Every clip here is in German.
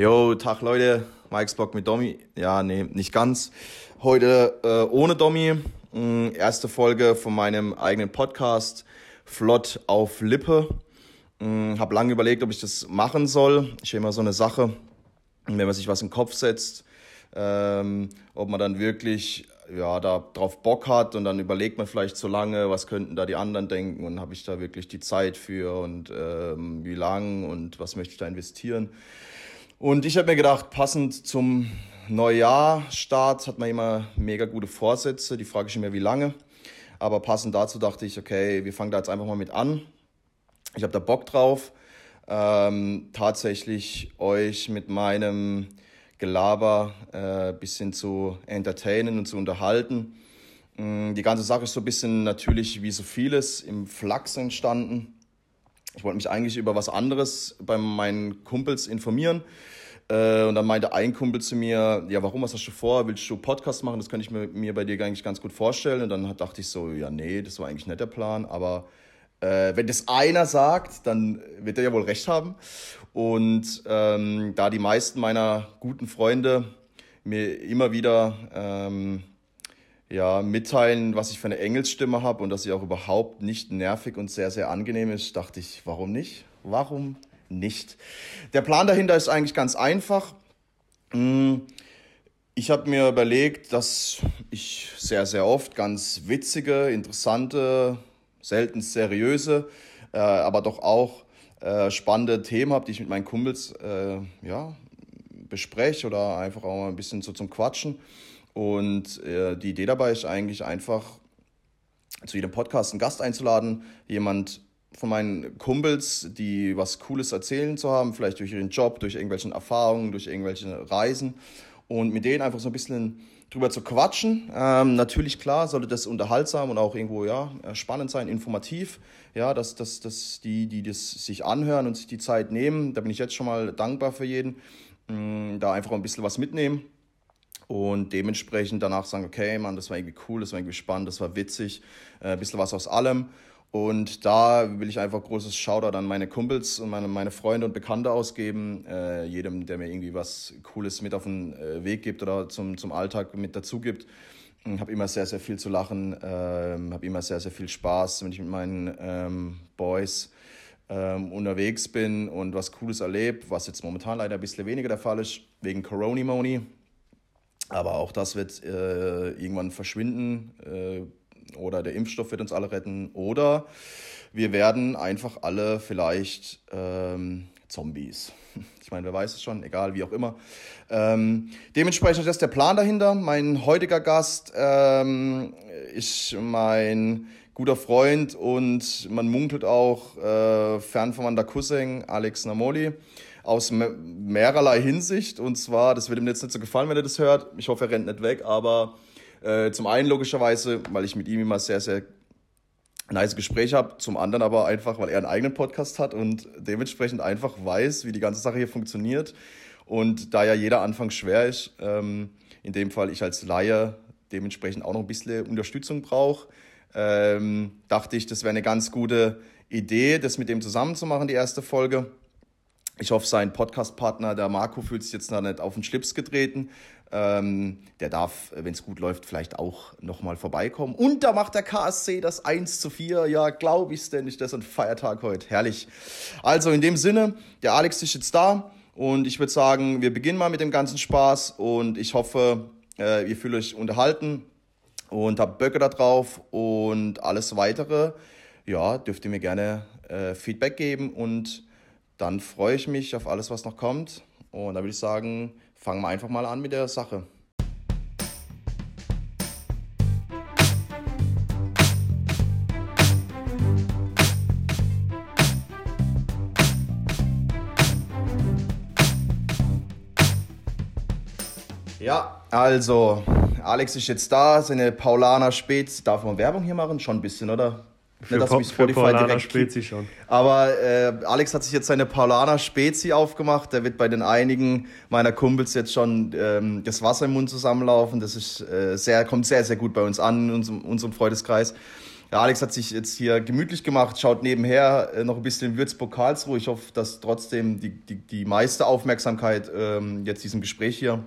Jo, Tag Leute, Mike's Bock mit Domi. Ja, nee, nicht ganz. Heute äh, ohne Domi. Äh, erste Folge von meinem eigenen Podcast, Flott auf Lippe. Äh, hab lange überlegt, ob ich das machen soll. Ich immer so eine Sache, wenn man sich was in den Kopf setzt, ähm, ob man dann wirklich ja, da drauf Bock hat und dann überlegt man vielleicht so lange, was könnten da die anderen denken und habe ich da wirklich die Zeit für und ähm, wie lang und was möchte ich da investieren. Und ich habe mir gedacht, passend zum Neujahrstart hat man immer mega gute Vorsätze, die frage ich immer, wie lange. Aber passend dazu dachte ich, okay, wir fangen da jetzt einfach mal mit an. Ich habe da Bock drauf, ähm, tatsächlich euch mit meinem Gelaber äh, bisschen zu entertainen und zu unterhalten. Mm, die ganze Sache ist so ein bisschen natürlich wie so vieles im Flachs entstanden. Ich wollte mich eigentlich über was anderes bei meinen Kumpels informieren. Äh, und dann meinte ein Kumpel zu mir, ja, warum, was hast du vor? Willst du Podcast machen? Das könnte ich mir, mir bei dir eigentlich ganz gut vorstellen. Und dann dachte ich so, ja, nee, das war eigentlich nicht der Plan. Aber äh, wenn das einer sagt, dann wird er ja wohl recht haben. Und ähm, da die meisten meiner guten Freunde mir immer wieder ähm, ja, mitteilen, was ich für eine Engelsstimme habe und dass sie auch überhaupt nicht nervig und sehr, sehr angenehm ist, dachte ich, warum nicht? Warum nicht? Der Plan dahinter ist eigentlich ganz einfach. Hm, ich habe mir überlegt, dass ich sehr, sehr oft ganz witzige, interessante, selten seriöse, äh, aber doch auch äh, spannende Themen habe, die ich mit meinen Kumpels äh, ja, bespreche oder einfach auch mal ein bisschen so zum Quatschen. Und äh, die Idee dabei ist eigentlich einfach, zu jedem Podcast einen Gast einzuladen, jemand von meinen Kumpels, die was Cooles erzählen zu haben, vielleicht durch ihren Job, durch irgendwelche Erfahrungen, durch irgendwelche Reisen und mit denen einfach so ein bisschen drüber zu quatschen. Ähm, natürlich, klar, sollte das unterhaltsam und auch irgendwo ja, spannend sein, informativ. Ja, dass, dass, dass die, die das sich anhören und sich die Zeit nehmen, da bin ich jetzt schon mal dankbar für jeden, mm, da einfach ein bisschen was mitnehmen und dementsprechend danach sagen, okay, Mann, das war irgendwie cool, das war irgendwie spannend, das war witzig, äh, ein bisschen was aus allem. Und da will ich einfach großes Shoutout an meine Kumpels und meine, meine Freunde und Bekannte ausgeben. Äh, jedem, der mir irgendwie was Cooles mit auf den äh, Weg gibt oder zum, zum Alltag mit dazu gibt. Ich habe immer sehr, sehr viel zu lachen, ähm, habe immer sehr, sehr viel Spaß, wenn ich mit meinen ähm, Boys ähm, unterwegs bin und was Cooles erlebe, was jetzt momentan leider ein bisschen weniger der Fall ist, wegen Coronimony. Aber auch das wird äh, irgendwann verschwinden. Äh, oder der Impfstoff wird uns alle retten oder wir werden einfach alle vielleicht ähm, Zombies. Ich meine, wer weiß es schon, egal, wie auch immer. Ähm, dementsprechend ist das der Plan dahinter. Mein heutiger Gast ähm, ist mein guter Freund und man munkelt auch äh, fernverwandter Cousin Alex Namoli aus mehrerlei Hinsicht. Und zwar, das wird ihm jetzt nicht so gefallen, wenn er das hört. Ich hoffe, er rennt nicht weg, aber äh, zum einen logischerweise, weil ich mit ihm immer sehr, sehr nice Gespräche habe. Zum anderen aber einfach, weil er einen eigenen Podcast hat und dementsprechend einfach weiß, wie die ganze Sache hier funktioniert. Und da ja jeder Anfang schwer ist, ähm, in dem Fall ich als Laie dementsprechend auch noch ein bisschen Unterstützung brauche, ähm, dachte ich, das wäre eine ganz gute Idee, das mit dem zusammen zu machen, die erste Folge. Ich hoffe, sein Podcast-Partner, der Marco, fühlt sich jetzt da nicht auf den Schlips getreten. Ähm, der darf, wenn es gut läuft, vielleicht auch nochmal vorbeikommen. Und da macht der KSC das 1 zu 4. Ja, glaube ich es denn nicht, das ist ein Feiertag heute. Herrlich. Also in dem Sinne, der Alex ist jetzt da. Und ich würde sagen, wir beginnen mal mit dem ganzen Spaß. Und ich hoffe, äh, ihr fühlt euch unterhalten und habt Böcke da drauf. Und alles weitere, ja, dürft ihr mir gerne äh, Feedback geben. Und dann freue ich mich auf alles, was noch kommt. Und da würde ich sagen, fangen wir einfach mal an mit der Sache. Ja, also Alex ist jetzt da, seine Paulaner Spez. Darf man Werbung hier machen? Schon ein bisschen, oder? Für, Nicht, dass mich Spotify Paulaner direkt Spezi schon. Aber äh, Alex hat sich jetzt seine Paulaner Spezi aufgemacht. Der wird bei den einigen meiner Kumpels jetzt schon ähm, das Wasser im Mund zusammenlaufen. Das ist äh, sehr, kommt sehr, sehr gut bei uns an, in unserem, unserem Freundeskreis. Ja, Alex hat sich jetzt hier gemütlich gemacht, schaut nebenher äh, noch ein bisschen Würzburg-Karlsruhe. Ich hoffe, dass trotzdem die, die, die meiste Aufmerksamkeit ähm, jetzt diesem Gespräch hier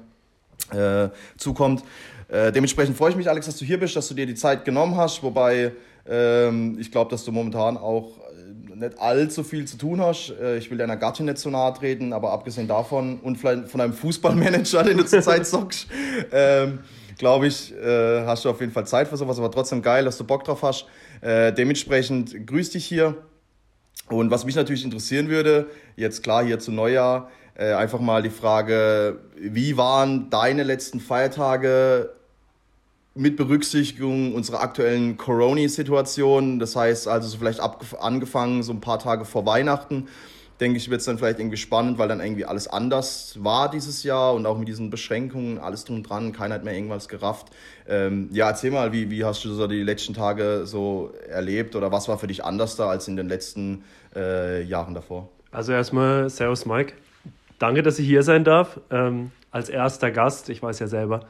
äh, zukommt. Äh, dementsprechend freue ich mich, Alex, dass du hier bist, dass du dir die Zeit genommen hast. Wobei ich glaube, dass du momentan auch äh, nicht allzu viel zu tun hast. Äh, ich will deiner Gattin nicht so nahe treten, aber abgesehen davon und vielleicht von einem Fußballmanager, den du zurzeit zockst, ähm, glaube ich, äh, hast du auf jeden Fall Zeit für sowas, aber trotzdem geil, dass du Bock drauf hast. Äh, dementsprechend grüß dich hier. Und was mich natürlich interessieren würde, jetzt klar hier zu Neujahr, äh, einfach mal die Frage, wie waren deine letzten Feiertage mit Berücksichtigung unserer aktuellen Corona-Situation? Das heißt also so vielleicht angefangen so ein paar Tage vor Weihnachten denke ich, wird es dann vielleicht irgendwie spannend, weil dann irgendwie alles anders war dieses Jahr und auch mit diesen Beschränkungen, alles drum dran, keiner hat mehr irgendwas gerafft. Ähm, ja, erzähl mal, wie, wie hast du so die letzten Tage so erlebt oder was war für dich anders da als in den letzten äh, Jahren davor? Also erstmal Servus Mike. Danke, dass ich hier sein darf. Ähm, als erster Gast, ich weiß ja selber,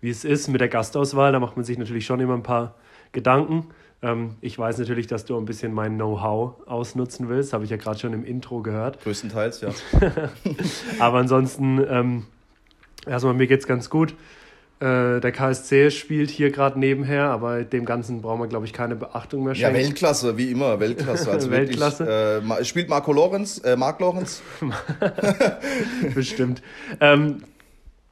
wie es ist mit der Gastauswahl, da macht man sich natürlich schon immer ein paar Gedanken. Ähm, ich weiß natürlich, dass du ein bisschen mein Know-how ausnutzen willst, habe ich ja gerade schon im Intro gehört. Größtenteils, ja. Aber ansonsten, ähm, erstmal mir geht es ganz gut. Äh, der KSC spielt hier gerade nebenher, aber dem Ganzen brauchen wir, glaube ich, keine Beachtung mehr schenken. Ja, Weltklasse, wie immer, Weltklasse. Also Weltklasse. Wirklich, äh, spielt Marco Lorenz, äh, Marc Lorenz? Bestimmt. Ähm,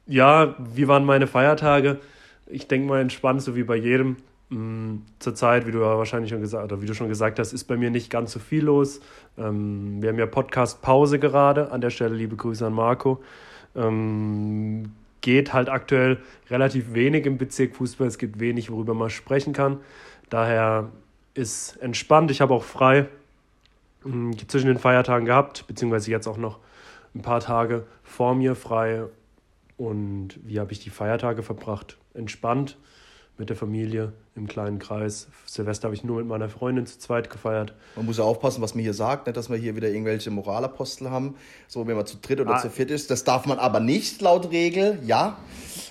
ja, wie waren meine Feiertage? Ich denke mal entspannt, so wie bei jedem. Mm, zurzeit, wie du ja wahrscheinlich schon gesagt oder wie du schon gesagt hast, ist bei mir nicht ganz so viel los. Ähm, wir haben ja Podcast-Pause gerade. An der Stelle liebe Grüße an Marco. Ähm, geht halt aktuell relativ wenig im Bezirk Fußball. Es gibt wenig, worüber man sprechen kann. Daher ist entspannt. Ich habe auch frei mm, zwischen den Feiertagen gehabt, beziehungsweise jetzt auch noch ein paar Tage vor mir frei. Und wie habe ich die Feiertage verbracht? Entspannt mit der Familie im kleinen Kreis. Silvester habe ich nur mit meiner Freundin zu zweit gefeiert. Man muss ja aufpassen, was man hier sagt, nicht, dass wir hier wieder irgendwelche Moralapostel haben, so wenn man zu dritt oder ah. zu viert ist. Das darf man aber nicht laut Regel, ja.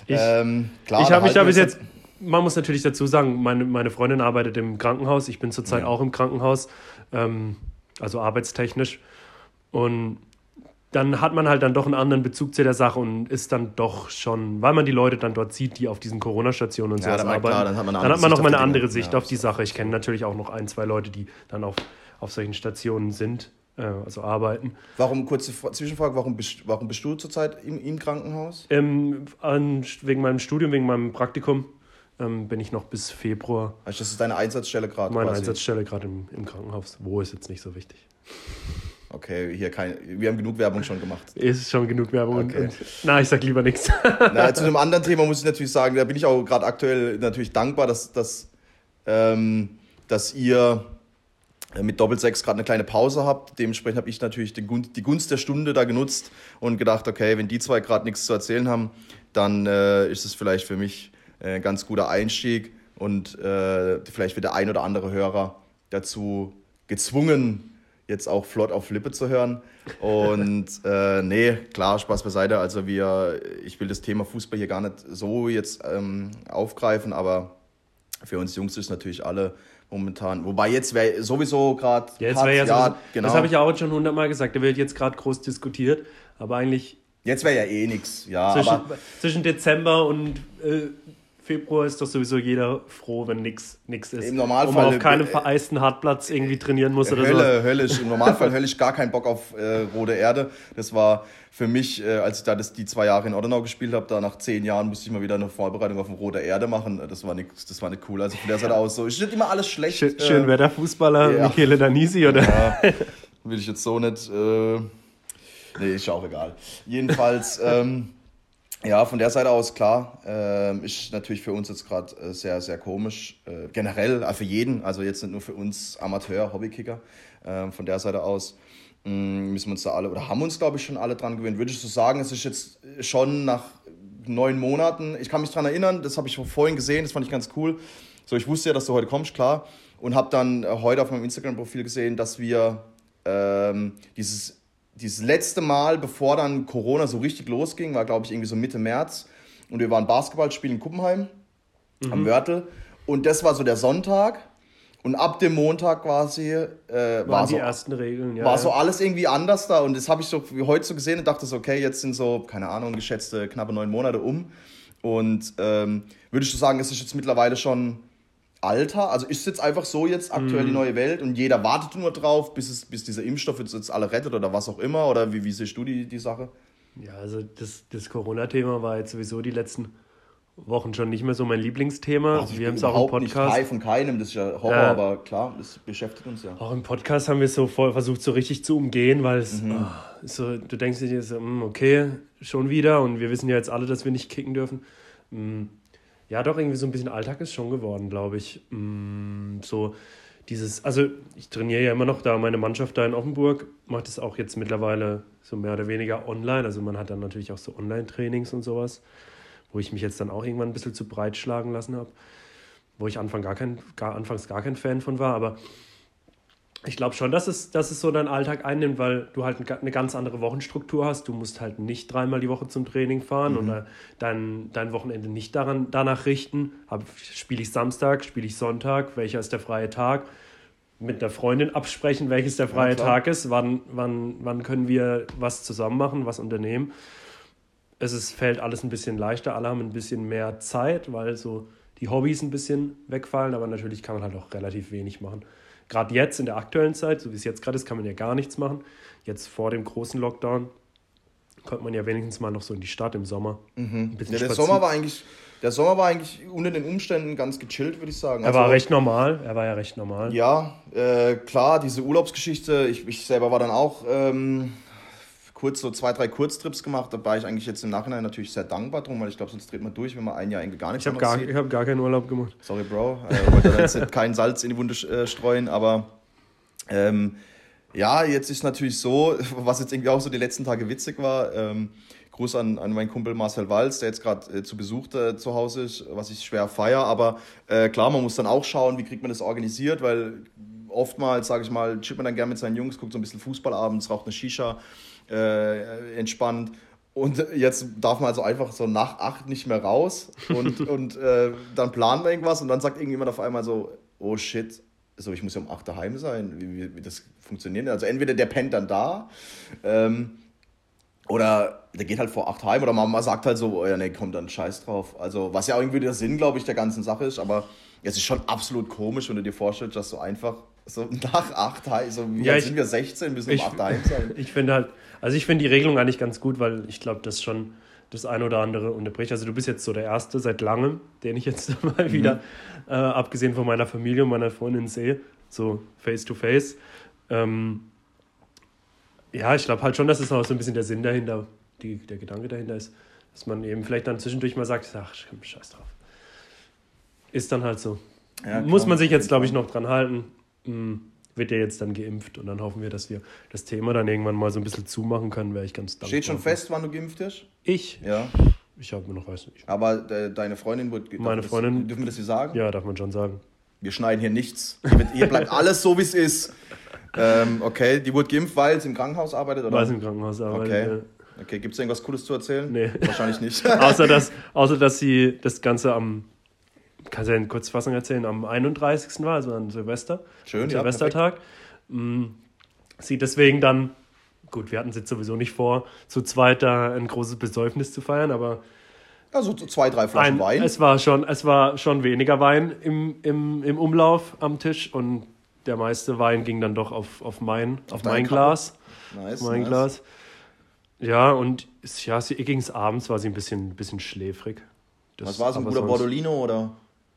Ich, ähm, klar, ich habe mich da bis jetzt, man muss natürlich dazu sagen, meine, meine Freundin arbeitet im Krankenhaus, ich bin zurzeit ja. auch im Krankenhaus, ähm, also arbeitstechnisch. Und dann hat man halt dann doch einen anderen Bezug zu der Sache und ist dann doch schon, weil man die Leute dann dort sieht, die auf diesen Corona-Stationen und so ja, arbeiten, klar, dann hat man, dann hat man noch mal eine andere Sicht ja, auf die Sache. Ich kenne natürlich auch noch ein, zwei Leute, die dann auf, auf solchen Stationen sind, äh, also arbeiten. Warum, kurze Zwischenfrage, warum bist, warum bist du zurzeit im, im Krankenhaus? Ähm, an, wegen meinem Studium, wegen meinem Praktikum ähm, bin ich noch bis Februar. Also das ist deine Einsatzstelle gerade? Meine quasi. Einsatzstelle gerade im, im Krankenhaus. Wo ist jetzt nicht so wichtig. Okay, hier kein, wir haben genug Werbung schon gemacht. Ist schon genug Werbung. Okay. Und, na, ich sag lieber nichts. Na, zu einem anderen Thema muss ich natürlich sagen, da bin ich auch gerade aktuell natürlich dankbar, dass, dass, ähm, dass ihr mit Doppelsechs gerade eine kleine Pause habt. Dementsprechend habe ich natürlich die Gunst, die Gunst der Stunde da genutzt und gedacht, okay, wenn die zwei gerade nichts zu erzählen haben, dann äh, ist es vielleicht für mich äh, ein ganz guter Einstieg und äh, vielleicht wird der ein oder andere Hörer dazu gezwungen, jetzt auch flott auf Lippe zu hören. Und äh, nee, klar, Spaß beiseite. Also wir, ich will das Thema Fußball hier gar nicht so jetzt ähm, aufgreifen, aber für uns Jungs ist natürlich alle momentan. Wobei jetzt wäre sowieso gerade. Ja, jetzt wäre ja, ja genau. Das habe ich ja auch schon hundertmal gesagt. Da wird jetzt gerade groß diskutiert, aber eigentlich. Jetzt wäre ja eh nichts, ja. Zwischen, zwischen Dezember und äh, Februar ist doch sowieso jeder froh, wenn nichts ist. Im Normalfall. Um auf keinem vereisten Hartplatz irgendwie trainieren muss oder so. Hölle, höllisch. Im Normalfall höllisch gar keinen Bock auf äh, rote Erde. Das war für mich, äh, als ich da das, die zwei Jahre in Ordenau gespielt habe, da nach zehn Jahren musste ich mal wieder eine Vorbereitung auf rote Erde machen. Das war nicht, das war nicht cool. Also von der Seite aus so. Es steht immer alles schlecht. Schön, schön äh, Wetterfußballer, ja. Michele Danisi, oder? Ja, will ich jetzt so nicht. Äh, nee, ist ja auch egal. Jedenfalls. Ähm, ja, von der Seite aus klar, äh, ist natürlich für uns jetzt gerade äh, sehr, sehr komisch. Äh, generell, äh, für jeden, also jetzt nicht nur für uns Amateur, Hobbykicker. Ähm, von der Seite aus mh, mm, müssen wir uns da alle, oder haben uns glaube ich schon alle dran gewöhnt. Würde ich so sagen, es ist jetzt schon nach neun Monaten, ich kann mich daran erinnern, das habe ich vorhin gesehen, das fand ich ganz cool. So, ich wusste ja, dass du heute kommst, klar. Und habe dann äh, heute auf meinem Instagram-Profil gesehen, dass wir ähm, dieses dieses letzte Mal, bevor dann Corona so richtig losging, war glaube ich irgendwie so Mitte März. Und wir waren Basketball spielen in Kuppenheim mhm. am Wörtel. Und das war so der Sonntag. Und ab dem Montag quasi äh, Waren war die so ersten Regeln, ja. war ja. so alles irgendwie anders da und das habe ich so wie heute so gesehen und dachte so, okay, jetzt sind so, keine Ahnung, geschätzte knappe neun Monate um. Und ähm, würdest du sagen, es ist jetzt mittlerweile schon Alter? Also ist es jetzt einfach so jetzt aktuell Mhm. die neue Welt und jeder wartet nur drauf, bis, es, bis dieser Impfstoff jetzt, jetzt alle rettet oder was auch immer? Oder wie, wie siehst du die, die Sache? Ja, also das, das Corona-Thema war jetzt sowieso die letzten Wochen schon nicht mehr so mein Lieblingsthema. Also wir haben es auch im überhaupt nicht Podcast. frei von keinem, das ist ja Horror, Ja. aber klar, das beschäftigt uns ja. Auch im Podcast haben wir es so voll versucht, so richtig zu umgehen, weil es Mhm. ah, so, du denkst dir so, hm, okay, schon wieder und wir wissen ja jetzt alle, dass wir nicht kicken dürfen. Hm, Ja, doch, irgendwie so ein bisschen Alltag ist schon geworden, glaube ich. Hm, So dieses, also ich trainiere ja immer noch da meine Mannschaft da in Offenburg, macht es auch jetzt mittlerweile so mehr oder weniger online. Also man hat dann natürlich auch so Online-Trainings und sowas, wo ich mich jetzt dann auch irgendwann ein bisschen zu breit schlagen lassen habe, wo ich Anfang gar kein, gar, anfangs gar kein Fan von war, aber ich glaube schon, dass es, dass es so deinen Alltag einnimmt, weil du halt eine ganz andere Wochenstruktur hast. Du musst halt nicht dreimal die Woche zum Training fahren oder dein, dein Wochenende nicht daran, danach richten. Spiele ich Samstag, spiele ich Sonntag, welcher ist der freie Tag? Mit der Freundin absprechen, welches der freie klar. Tag ist, wann, wann, wann können wir was zusammen machen, was unternehmen. Es ist, fällt alles ein bisschen leichter, alle haben ein bisschen mehr Zeit, weil so die Hobbys ein bisschen wegfallen, aber natürlich kann man halt auch relativ wenig machen. Gerade jetzt in der aktuellen Zeit, so wie es jetzt gerade ist, kann man ja gar nichts machen. Jetzt vor dem großen Lockdown konnte man ja wenigstens mal noch so in die Stadt im Sommer. Ein bisschen Ja, der. Sommer war eigentlich, der Sommer war eigentlich unter den Umständen ganz gechillt, würde ich sagen. er war recht normal, er war ja recht normal. Ja, äh, klar, diese Urlaubsgeschichte, ich, ich selber war dann auch ähm, kurz so zwei, drei Kurztrips gemacht. Da war ich eigentlich jetzt im Nachhinein natürlich sehr dankbar drum, weil ich glaube, sonst dreht man durch, wenn man ein Jahr irgendwie gar nichts Ich habe gar, sieht. ich hab gar keinen Urlaub gemacht. Sorry, Bro. Äh, wollte jetzt nicht kein Salz in die Wunde äh, streuen, aber ähm, ja, jetzt ist natürlich so, was jetzt irgendwie auch so die letzten Tage witzig war. Ähm, Gruß an, an meinen Kumpel Marcel Walz, der jetzt gerade äh, zu Besuch äh, zu Hause ist, was ich schwer feier. Aber äh, klar, man muss dann auch schauen, wie kriegt man das organisiert, weil oftmals, sage ich mal, chillt man dann gerne mit seinen Jungs, guckt so ein bisschen Fußball abends, raucht eine Shisha, äh, entspannt. Und jetzt darf man also einfach so nach acht nicht mehr raus und, und äh, dann planen wir irgendwas und dann sagt irgendjemand auf einmal so, oh shit, so ich muss ja um acht daheim sein, wie, wie, wie das funktioniert. Also entweder der pennt dann da ähm, oder der geht halt vor acht heim oder Mama sagt halt so, oh ja, nee, komm dann scheiß drauf. Also was ja irgendwie der Sinn, glaube ich, der ganzen Sache ist, aber es ist schon absolut komisch, wenn du dir vorstellst, dass du einfach so nach acht heim, so wie Ja, ich- sind wir 16, müssen um ich- acht daheim sein. Ich finde halt, also ich finde die Regelung eigentlich ganz gut, weil ich glaube, das schon das ein oder andere unterbricht. Also du bist jetzt so der Erste seit langem, den ich jetzt mal wieder, äh, abgesehen von meiner Familie und meiner Freundin sehe, so face to face. Ähm, ja, ich glaube halt schon, dass es auch so ein bisschen der Sinn dahinter, die, der Gedanke dahinter ist, dass man eben vielleicht dann zwischendurch mal sagt, ach, scheiß drauf. Ist dann halt so. Ja, Muss man sich jetzt, glaube ich, noch dran halten. Hm, wird ja jetzt dann geimpft und dann hoffen wir, dass wir das Thema dann irgendwann mal so ein bisschen zumachen können, wäre ich ganz dankbar. Steht schon fest, wann du geimpft wirst? Ich? Ja. Ich habe mir noch weiß nicht. Aber de, deine Freundin wird. Meine das, Freundin- Dürfen wir das hier sagen? Ja, darf man schon sagen. Wir schneiden hier nichts. Hier, bleibt alles so, wie es ist. Ähm, okay, die wurde geimpft, weil sie im Krankenhaus arbeitet? Oder? Weiß im Krankenhaus arbeitet. Okay. ja. Okay, gibt es irgendwas Cooles zu erzählen? Nee. Wahrscheinlich nicht. außer, dass, außer, dass sie das Ganze am, kannst du ja in Kurzfassung erzählen, am 31. war, also an Silvester. Schön, ja, Silvestertag. Mm, sie deswegen dann, gut, wir hatten es jetzt sowieso nicht vor, zu zweit da ein großes Besäufnis zu feiern, aber Also so zwei, drei Flaschen ein, Wein. es, war schon, es war schon weniger Wein im, im, im Umlauf am Tisch und der meiste Wein ging dann doch auf, auf mein, auf deine mein. Glas. nice, mein nice. Glas. Ja, und ja, sie ging es abends, war sie ein bisschen, bisschen schläfrig. Das- Was war es, ein guter sonst- Bordolino oder?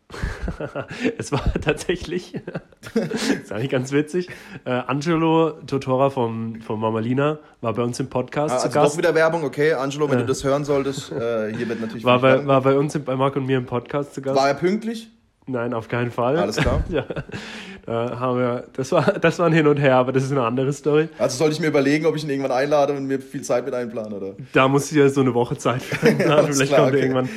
Es war tatsächlich, ist eigentlich ganz witzig, äh, Angelo Totora vom, vom Mamalina war bei uns im Podcast Ah, zu also doch Gast. wieder Werbung, okay. Angelo, wenn Äh. du das hören solltest, äh, hier wird natürlich. War bei, war bei uns, bei Marc und mir im Podcast zu Gast. War er pünktlich? Nein, auf keinen Fall. Alles klar. ja, da haben wir, das war, das war ein Hin und Her, aber das ist eine andere Story. Also sollte ich mir überlegen, ob ich ihn irgendwann einlade und mir viel Zeit mit einplane, oder? Da muss ich ja so eine Woche Zeit für einplanen. Vielleicht klar, kommt er okay. irgendwann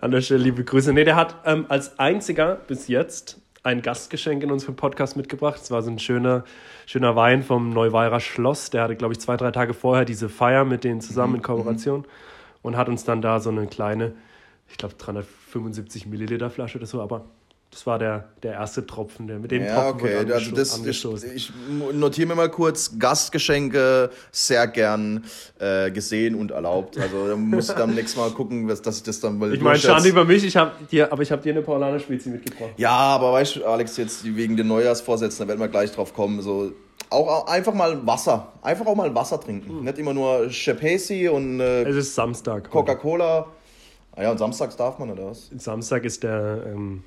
an der Stelle liebe Grüße. Nee, der hat ähm, als einziger bis jetzt ein Gastgeschenk in unserem Podcast mitgebracht. Es war so ein schöner, schöner Wein vom Neuweirer Schloss. Der hatte, glaube ich, zwei, drei Tage vorher diese Feier mit denen zusammen Mhm, in Kooperation und hat uns dann da so eine kleine, ich glaube, 375 Milliliter Flasche oder so, aber Das war der, der erste Tropfen, der mit dem Ja, Tropfen okay. wurde Also das, ich, angestoßen. ich notiere mir mal kurz, Gastgeschenke sehr gern äh, gesehen und erlaubt. Also da muss ich dann nächstes Mal gucken, was, dass ich das dann mal Ich meine. Schande über mich, ich hab dir, aber ich habe dir eine Paulaner Spezi mitgebracht. Ja, aber weißt du, Alex, jetzt wegen den Neujahrsvorsätzen, da werden wir gleich drauf kommen, so auch, einfach mal Wasser. Einfach auch mal Wasser trinken. Hm. Nicht immer nur Chapesi und äh, Es ist Samstag. Coca-Cola. Ah ja, und samstags darf man, oder was? Samstag ist der ähm,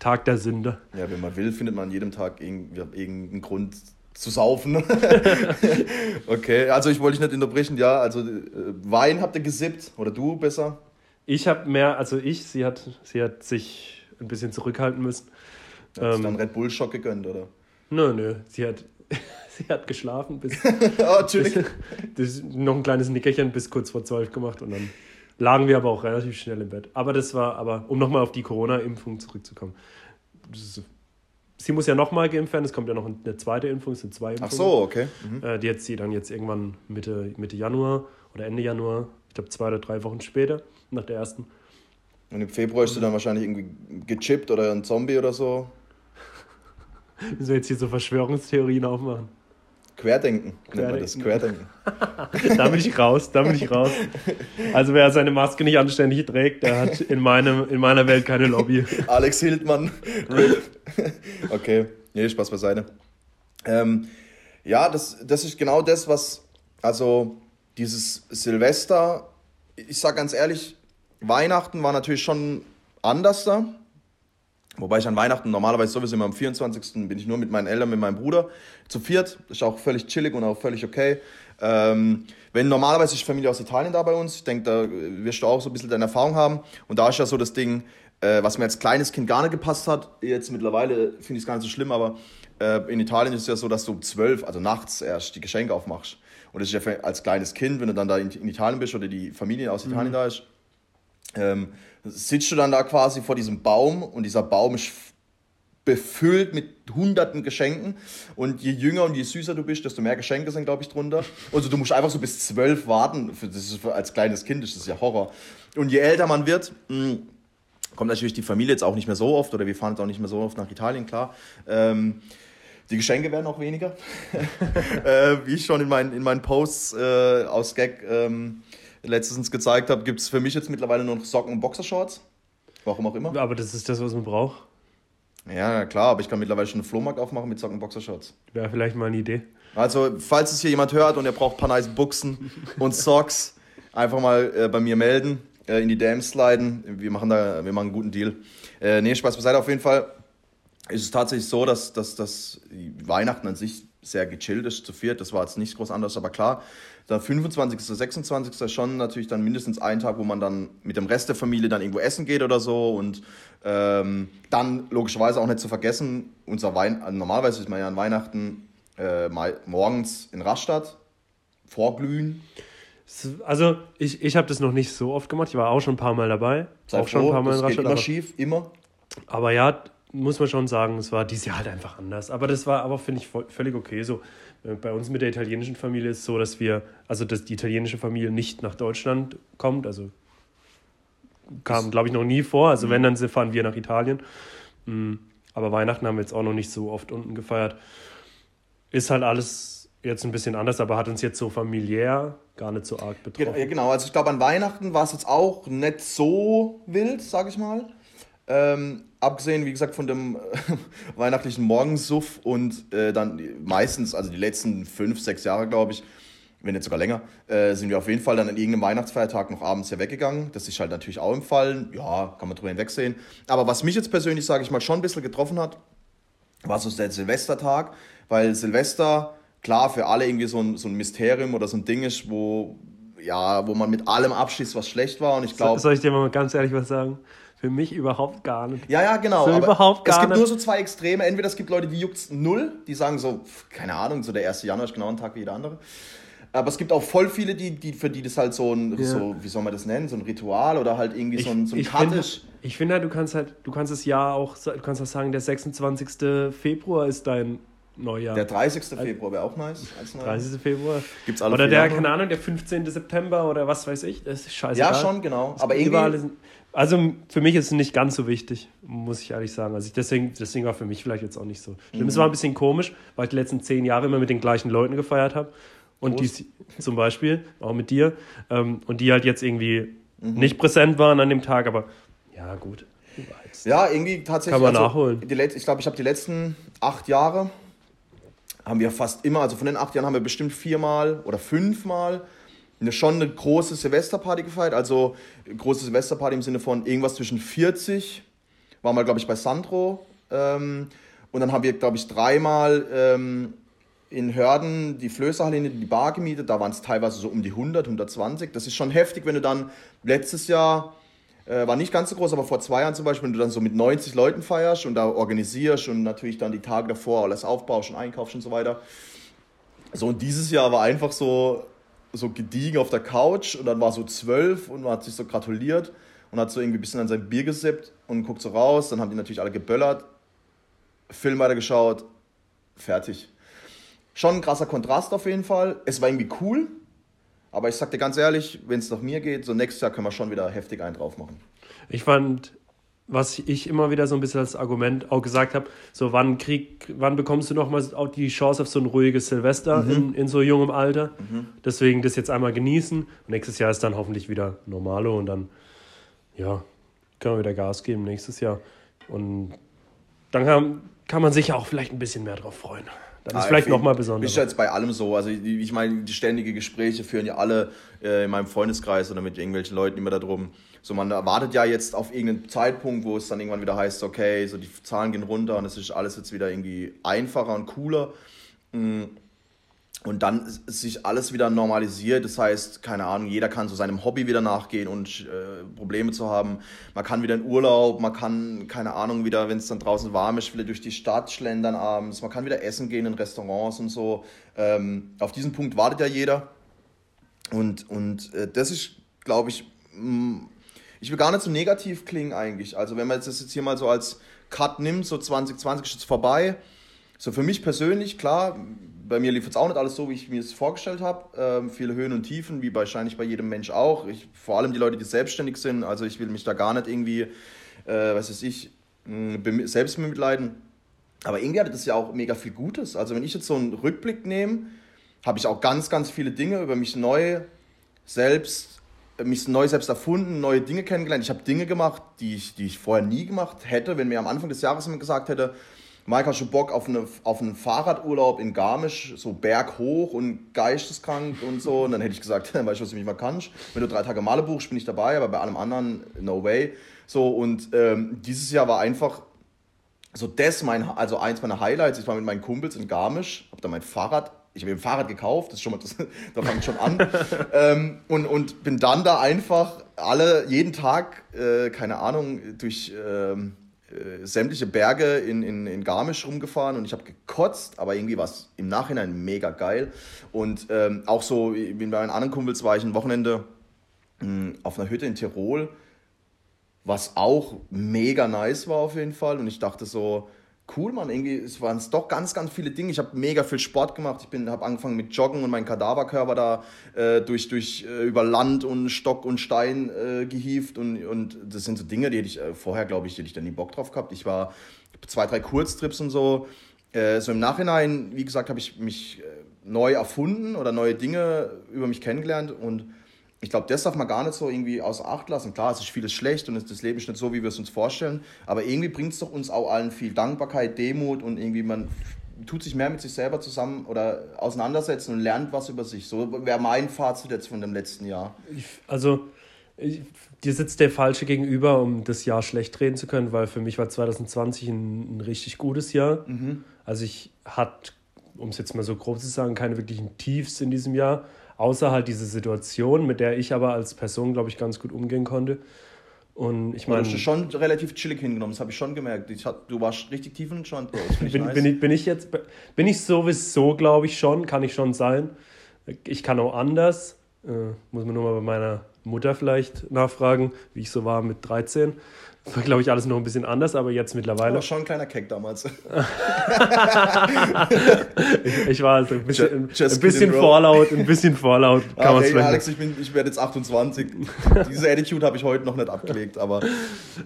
Tag der Sünde. Ja, wenn man will, findet man an jedem Tag irgendeinen Grund zu saufen. okay, also ich wollte dich nicht unterbrechen, ja. Also äh, Wein habt ihr gesippt, oder du besser? Ich habe mehr, also ich, sie hat, sie hat sich ein bisschen zurückhalten müssen. Hast Ähm. du dann Red Bull Schock gegönnt, oder? Nö, nö, sie hat, sie hat geschlafen bis, oh, Entschuldigung. das, noch ein kleines Nickerchen bis kurz vor zwölf gemacht und dann lagen wir aber auch relativ schnell im Bett. Aber das war, aber um nochmal auf die Corona-Impfung zurückzukommen. Ist, sie muss ja nochmal geimpft werden, es kommt ja noch eine zweite Impfung, es sind zwei Impfungen. Ach so, okay. Mhm. Äh, die hat sie dann jetzt irgendwann Mitte, Mitte Januar oder Ende Januar, ich glaube zwei oder drei Wochen später, nach der ersten. Und im Februar ist du dann wahrscheinlich irgendwie gechippt oder ein Zombie oder so. Müssen wir jetzt hier so Verschwörungstheorien aufmachen? Querdenken, nennt man das. Querdenken. Da bin ich raus, da bin ich raus. Also wer seine Maske nicht anständig trägt, der hat in, meinem, in meiner Welt keine Lobby. Alex Hildmann. RIP. okay, nee, Spaß beiseite. Ähm, ja, das, das ist genau das, was, also dieses Silvester, ich sag ganz ehrlich, Weihnachten war natürlich schon anders da. Wobei ich an Weihnachten normalerweise sowieso immer am 24. bin ich nur mit meinen Eltern, mit meinem Bruder zu viert. Das ist auch völlig chillig und auch völlig okay. Ähm, wenn normalerweise ist Familie aus Italien da bei uns, ich denke, da wirst du auch so ein bisschen deine Erfahrung haben. Und da ist ja so das Ding, äh, was mir als kleines Kind gar nicht gepasst hat. Jetzt mittlerweile finde ich es gar nicht so schlimm, aber äh, in Italien ist es ja so, dass du um 12, also nachts erst die Geschenke aufmachst. Und das ist ja für, als kleines Kind, wenn du dann da in, in Italien bist oder die Familie aus Italien da ist, ähm, sitzt du dann da quasi vor diesem Baum und dieser Baum ist befüllt mit hunderten Geschenken und je jünger und je süßer du bist, desto mehr Geschenke sind, glaube ich, drunter. Also du musst einfach so bis zwölf warten. Das ist als kleines Kind ist das ja Horror. Und je älter man wird, mh, kommt natürlich die Familie jetzt auch nicht mehr so oft oder wir fahren jetzt auch nicht mehr so oft nach Italien, klar. Ähm, die Geschenke werden auch weniger. äh, wie ich schon in meinen, in meinen Posts äh, aus Gag ähm, letztens gezeigt habe, gibt es für mich jetzt mittlerweile nur noch Socken und Boxershorts. Warum auch immer. Aber das ist das, was man braucht. Ja, klar, aber ich kann mittlerweile schon einen Flohmarkt aufmachen mit Socken und Boxershorts. Wäre vielleicht mal eine Idee. Also, falls es hier jemand hört und er braucht ein paar nice Buchsen und Socks, einfach mal äh, bei mir melden, äh, in die DMs sliden. Wir machen da wir machen einen guten Deal. Äh, nee, Spaß beiseite. Auf jeden Fall ist es tatsächlich so, dass, dass, dass Weihnachten an sich sehr gechillt ist, zu viert. Das war jetzt nicht groß anders, aber klar, der 25., 26. ist schon natürlich dann mindestens ein Tag, wo man dann mit dem Rest der Familie dann irgendwo essen geht oder so. Und ähm, dann logischerweise auch nicht zu vergessen, unser Wein, also normalerweise ist man ja an Weihnachten äh, morgens in Rastatt, vorglühen. Also ich, ich habe das noch nicht so oft gemacht. Ich war auch schon ein paar Mal dabei. Sei auch schon ein froh, paar Mal das in geht Rastatt. immer Aber, schief, immer. aber ja, muss man schon sagen, es war dieses Jahr halt einfach anders. Aber das war aber, finde ich, voll- völlig okay. So, bei uns mit der italienischen Familie ist es so, dass wir, also dass die italienische Familie nicht nach Deutschland kommt. Also kam, glaube ich, noch nie vor. Also wenn, dann fahren wir nach Italien. Mm, Aber Weihnachten haben wir jetzt auch noch nicht so oft unten gefeiert. Ist halt alles jetzt ein bisschen anders, aber hat uns jetzt so familiär gar nicht so arg betroffen. ja, genau. Also ich glaube, an Weihnachten war es jetzt auch nicht so wild, sag ich mal. Ähm, abgesehen, wie gesagt, von dem weihnachtlichen Morgensuff und äh, dann meistens, also die letzten fünf, sechs Jahre, glaube ich, wenn nicht sogar länger, äh, sind wir auf jeden Fall dann an irgendeinem Weihnachtsfeiertag noch abends hier weggegangen. Das ist halt natürlich auch im Fall. Ja, kann man drüber hinwegsehen. Aber was mich jetzt persönlich, sage ich mal, schon ein bisschen getroffen hat, war so der Silvestertag, weil Silvester, klar, für alle irgendwie so ein, so ein Mysterium oder so ein Ding ist, wo, ja, wo man mit allem abschließt, was schlecht war. Und ich glaube. soll ich dir mal ganz ehrlich was sagen? Für mich überhaupt gar nicht. Ja, ja, genau. So überhaupt es gar gibt nicht. nur so zwei Extreme. Entweder es gibt Leute, die juckt's null, die sagen so, keine Ahnung, so der 1. Januar ist genau ein Tag wie jeder andere. Aber es gibt auch voll viele, die, die, für die das halt so ein, Ja. so, wie soll man das nennen, so ein Ritual oder halt irgendwie so ein, so ein ich Cut finde, ist. ich finde halt, du kannst halt, du kannst das Jahr auch, du kannst auch sagen, der 26. Februar ist dein Neujahr. Der 30. Februar wäre auch nice. Als neuer. 30. Februar. Gibt's alle Oder der, keine Ahnung, der 15. September oder was weiß ich. Das ist scheißegal. Ja, schon, genau. Es Aber irgendwie, Also für mich ist es nicht ganz so wichtig, muss ich ehrlich sagen. Also ich deswegen, deswegen war für mich vielleicht jetzt auch nicht so schlimm. Mhm. Es war ein bisschen komisch, weil ich die letzten zehn Jahre immer mit den gleichen Leuten gefeiert habe. Und Prost. die zum Beispiel, auch mit dir, ähm, und die halt jetzt irgendwie mhm. nicht präsent waren an dem Tag, aber ja, gut. Ja, irgendwie tatsächlich. Kann man also, nachholen. Die, ich glaube, ich habe die letzten acht Jahre, haben wir fast immer, also von den acht Jahren haben wir bestimmt viermal oder fünfmal eine, schon eine große Silvesterparty gefeiert. Also große Silvesterparty im Sinne von irgendwas zwischen 40, waren wir, glaube ich, bei Sandro. Ähm, und dann haben wir, glaube ich, dreimal ähm, in Hörden die Flößerhalle in die Bar gemietet. Da waren es teilweise so um die 100, 120. Das ist schon heftig, wenn du dann letztes Jahr, äh, war nicht ganz so groß, aber vor zwei Jahren zum Beispiel, wenn du dann so mit 90 Leuten feierst und da organisierst und natürlich dann die Tage davor alles aufbaust und einkaufst und so weiter. So, und dieses Jahr war einfach so, so gediegen auf der Couch und dann war so zwölf und man hat sich so gratuliert und hat so irgendwie ein bisschen an sein Bier gesippt und guckt so raus. Dann haben die natürlich alle geböllert, Film weitergeschaut, fertig. Schon ein krasser Kontrast auf jeden Fall. Es war irgendwie cool, aber ich sag dir ganz ehrlich, wenn es nach mir geht, so nächstes Jahr können wir schon wieder heftig einen drauf machen. Ich fand was ich immer wieder so ein bisschen als Argument auch gesagt habe, so wann krieg, wann bekommst du nochmal auch die Chance auf so ein ruhiges Silvester mhm. in, in so jungem Alter. Mhm. Deswegen das jetzt einmal genießen. Und nächstes Jahr ist dann hoffentlich wieder Normalo und dann, ja, können wir wieder Gas geben nächstes Jahr. Und dann kann, kann man sich ja auch vielleicht ein bisschen mehr drauf freuen. Dann ist ah, vielleicht nochmal besonders. Ist jetzt bei allem so. Also ich meine, die ständigen Gespräche führen ja alle äh, in meinem Freundeskreis oder mit irgendwelchen Leuten immer darum. So, man erwartet ja jetzt auf irgendeinen Zeitpunkt, wo es dann irgendwann wieder heißt, okay, so die Zahlen gehen runter und es ist alles jetzt wieder irgendwie einfacher und cooler. Mm. Und dann ist sich alles wieder normalisiert. Das heißt, keine Ahnung, jeder kann so seinem Hobby wieder nachgehen und äh, Probleme zu haben. Man kann wieder in Urlaub, man kann, keine Ahnung, wieder, wenn es dann draußen warm ist, wieder durch die Stadt schlendern abends. Man kann wieder essen gehen in Restaurants und so. Ähm, auf diesen Punkt wartet ja jeder. Und, und äh, das ist, glaube ich, ich will gar nicht so negativ klingen eigentlich. Also wenn man das jetzt hier mal so als Cut nimmt, so 2020 ist jetzt vorbei. So für mich persönlich, klar, bei mir lief es auch nicht alles so, wie ich mir es vorgestellt habe. Ähm, viele Höhen und Tiefen, wie wahrscheinlich bei jedem Mensch auch. Ich, vor allem die Leute, die selbstständig sind. Also ich will mich da gar nicht irgendwie, äh, was weiß ich, selbst mitleiden. Aber irgendwie hatte das ja auch mega viel Gutes. Also wenn ich jetzt so einen Rückblick nehme, habe ich auch ganz, ganz viele Dinge über mich neu selbst mich neu selbst erfunden, neue Dinge kennengelernt. Ich habe Dinge gemacht, die ich, die ich vorher nie gemacht hätte. Wenn mir am Anfang des Jahres jemand gesagt hätte, Mike, hast du Bock auf, eine, auf einen Fahrradurlaub in Garmisch, so berghoch und geisteskrank und so? Und dann hätte ich gesagt, weißt du, was ich mich mal kannst? Wenn du drei Tage Male buchst, bin ich dabei, aber bei allem anderen, no way. So, und ähm, dieses Jahr war einfach so das mein, also eins meiner Highlights. Ich war mit meinen Kumpels in Garmisch, habe da mein Fahrrad ich habe mir ein Fahrrad gekauft, das schon mal, das, da ich schon an. ähm, und, und bin dann da einfach alle, jeden Tag, äh, keine Ahnung, durch ähm, äh, sämtliche Berge in, in, in Garmisch rumgefahren und ich habe gekotzt, aber irgendwie war es im Nachhinein mega geil. Und ähm, auch so, wie bei meinen anderen Kumpels war ich ein Wochenende mh, hm, auf einer Hütte in Tirol, was auch mega nice war auf jeden Fall. Und ich dachte so, cool, Mann. Irgendwie es waren doch ganz, ganz viele Dinge. Ich habe mega viel Sport gemacht. Ich habe angefangen mit Joggen und mein Kadaverkörper da äh, durch, durch äh, über Land und Stock und Stein äh, gehievt. Und, und das sind so Dinge, die hätte ich äh, vorher, glaube ich, hätte ich da nie Bock drauf gehabt. Ich war zwei, drei Kurztrips und so. Äh, so im Nachhinein, wie gesagt, habe ich mich äh, neu erfunden oder neue Dinge über mich kennengelernt und ich glaube, das darf man gar nicht so irgendwie außer Acht lassen. Klar, es ist vieles schlecht und das Leben ist nicht so, wie wir es uns vorstellen. Aber irgendwie bringt es doch uns auch allen viel Dankbarkeit, Demut und irgendwie man tut sich mehr mit sich selber zusammen oder auseinandersetzen und lernt was über sich. So wäre mein Fazit jetzt von dem letzten Jahr. Also, ich, dir sitzt der Falsche gegenüber, um das Jahr schlecht reden zu können, weil für mich war 2020 ein, ein richtig gutes Jahr. Mhm. Also ich hatte, um es jetzt mal so grob zu sagen, keine wirklichen Tiefs in diesem Jahr. Außer halt diese Situation, mit der ich aber als Person, glaube ich, ganz gut umgehen konnte. Und ich meine. Du hast schon relativ chillig hingenommen, das habe ich schon gemerkt. Ich hat, du warst richtig tief entspannt. bin, nice. bin, ich, bin ich jetzt. Bin ich sowieso, glaube ich, schon, kann ich schon sein. Ich kann auch anders. Äh, muss man nur mal bei meiner Mutter vielleicht nachfragen, wie ich so war mit 13. War, glaube ich, alles noch ein bisschen anders, aber jetzt mittlerweile. Aber schon ein kleiner Keck damals. ich, war also ein bisschen, just, ein bisschen vorlaut, ein bisschen vorlaut. Kann ah, hey, Alex, ich, bin, ich werde jetzt 28. Diese Attitude habe ich heute noch nicht abgelegt, aber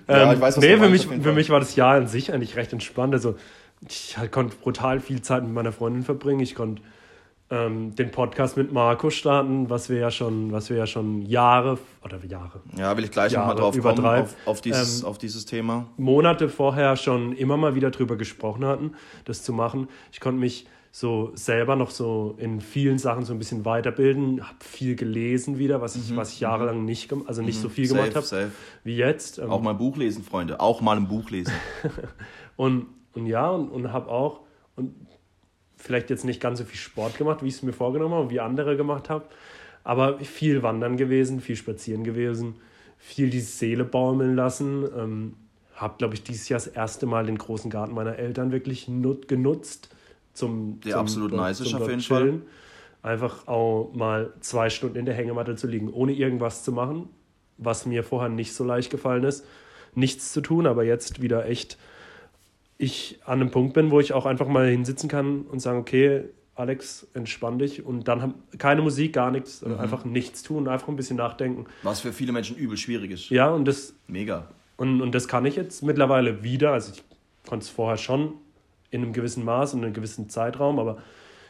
ja, ähm, ich weiß, was nee, für mich, für mich war das Jahr an sich eigentlich recht entspannt. Also ich konnte brutal viel Zeit mit meiner Freundin verbringen. Ich konnte ähm, den Podcast mit Marco starten, was wir ja schon, was wir ja schon Jahre oder Jahre. Ja, will ich gleich nochmal drauf kommen, auf, auf, dieses, ähm, auf dieses Thema. Monate vorher schon immer mal wieder drüber gesprochen hatten, das zu machen. Ich konnte mich so selber noch so in vielen Sachen so ein bisschen weiterbilden, habe viel gelesen wieder, was ich, mhm. was ich jahrelang nicht, also nicht mhm. so viel gemacht habe wie jetzt. Ähm, auch mal ein Buch lesen, Freunde, auch mal ein Buch lesen. und, und ja, und, und habe auch, und vielleicht jetzt nicht ganz so viel Sport gemacht, wie ich es mir vorgenommen habe und wie andere gemacht habe, aber viel wandern gewesen, viel spazieren gewesen, viel die Seele baumeln lassen. Ähm, habe, glaube ich, dieses Jahr das erste Mal den großen Garten meiner Eltern wirklich nut genutzt zum, Der zum absolut dort, nice ist auf jeden chillen. Fall. Einfach auch mal zwei Stunden in der Hängematte zu liegen, ohne irgendwas zu machen, was mir vorher nicht so leicht gefallen ist. Nichts zu tun, aber jetzt wieder echt ich an einem Punkt bin, wo ich auch einfach mal hinsitzen kann und sagen, okay, Alex, entspann dich und dann haben keine Musik, gar nichts, mhm. einfach nichts tun, einfach ein bisschen nachdenken. Was für viele Menschen übel schwierig ist. Ja, und das. Mega. Und, und das kann ich jetzt mittlerweile wieder. Also ich konnte es vorher schon in einem gewissen Maß und in einem gewissen Zeitraum, aber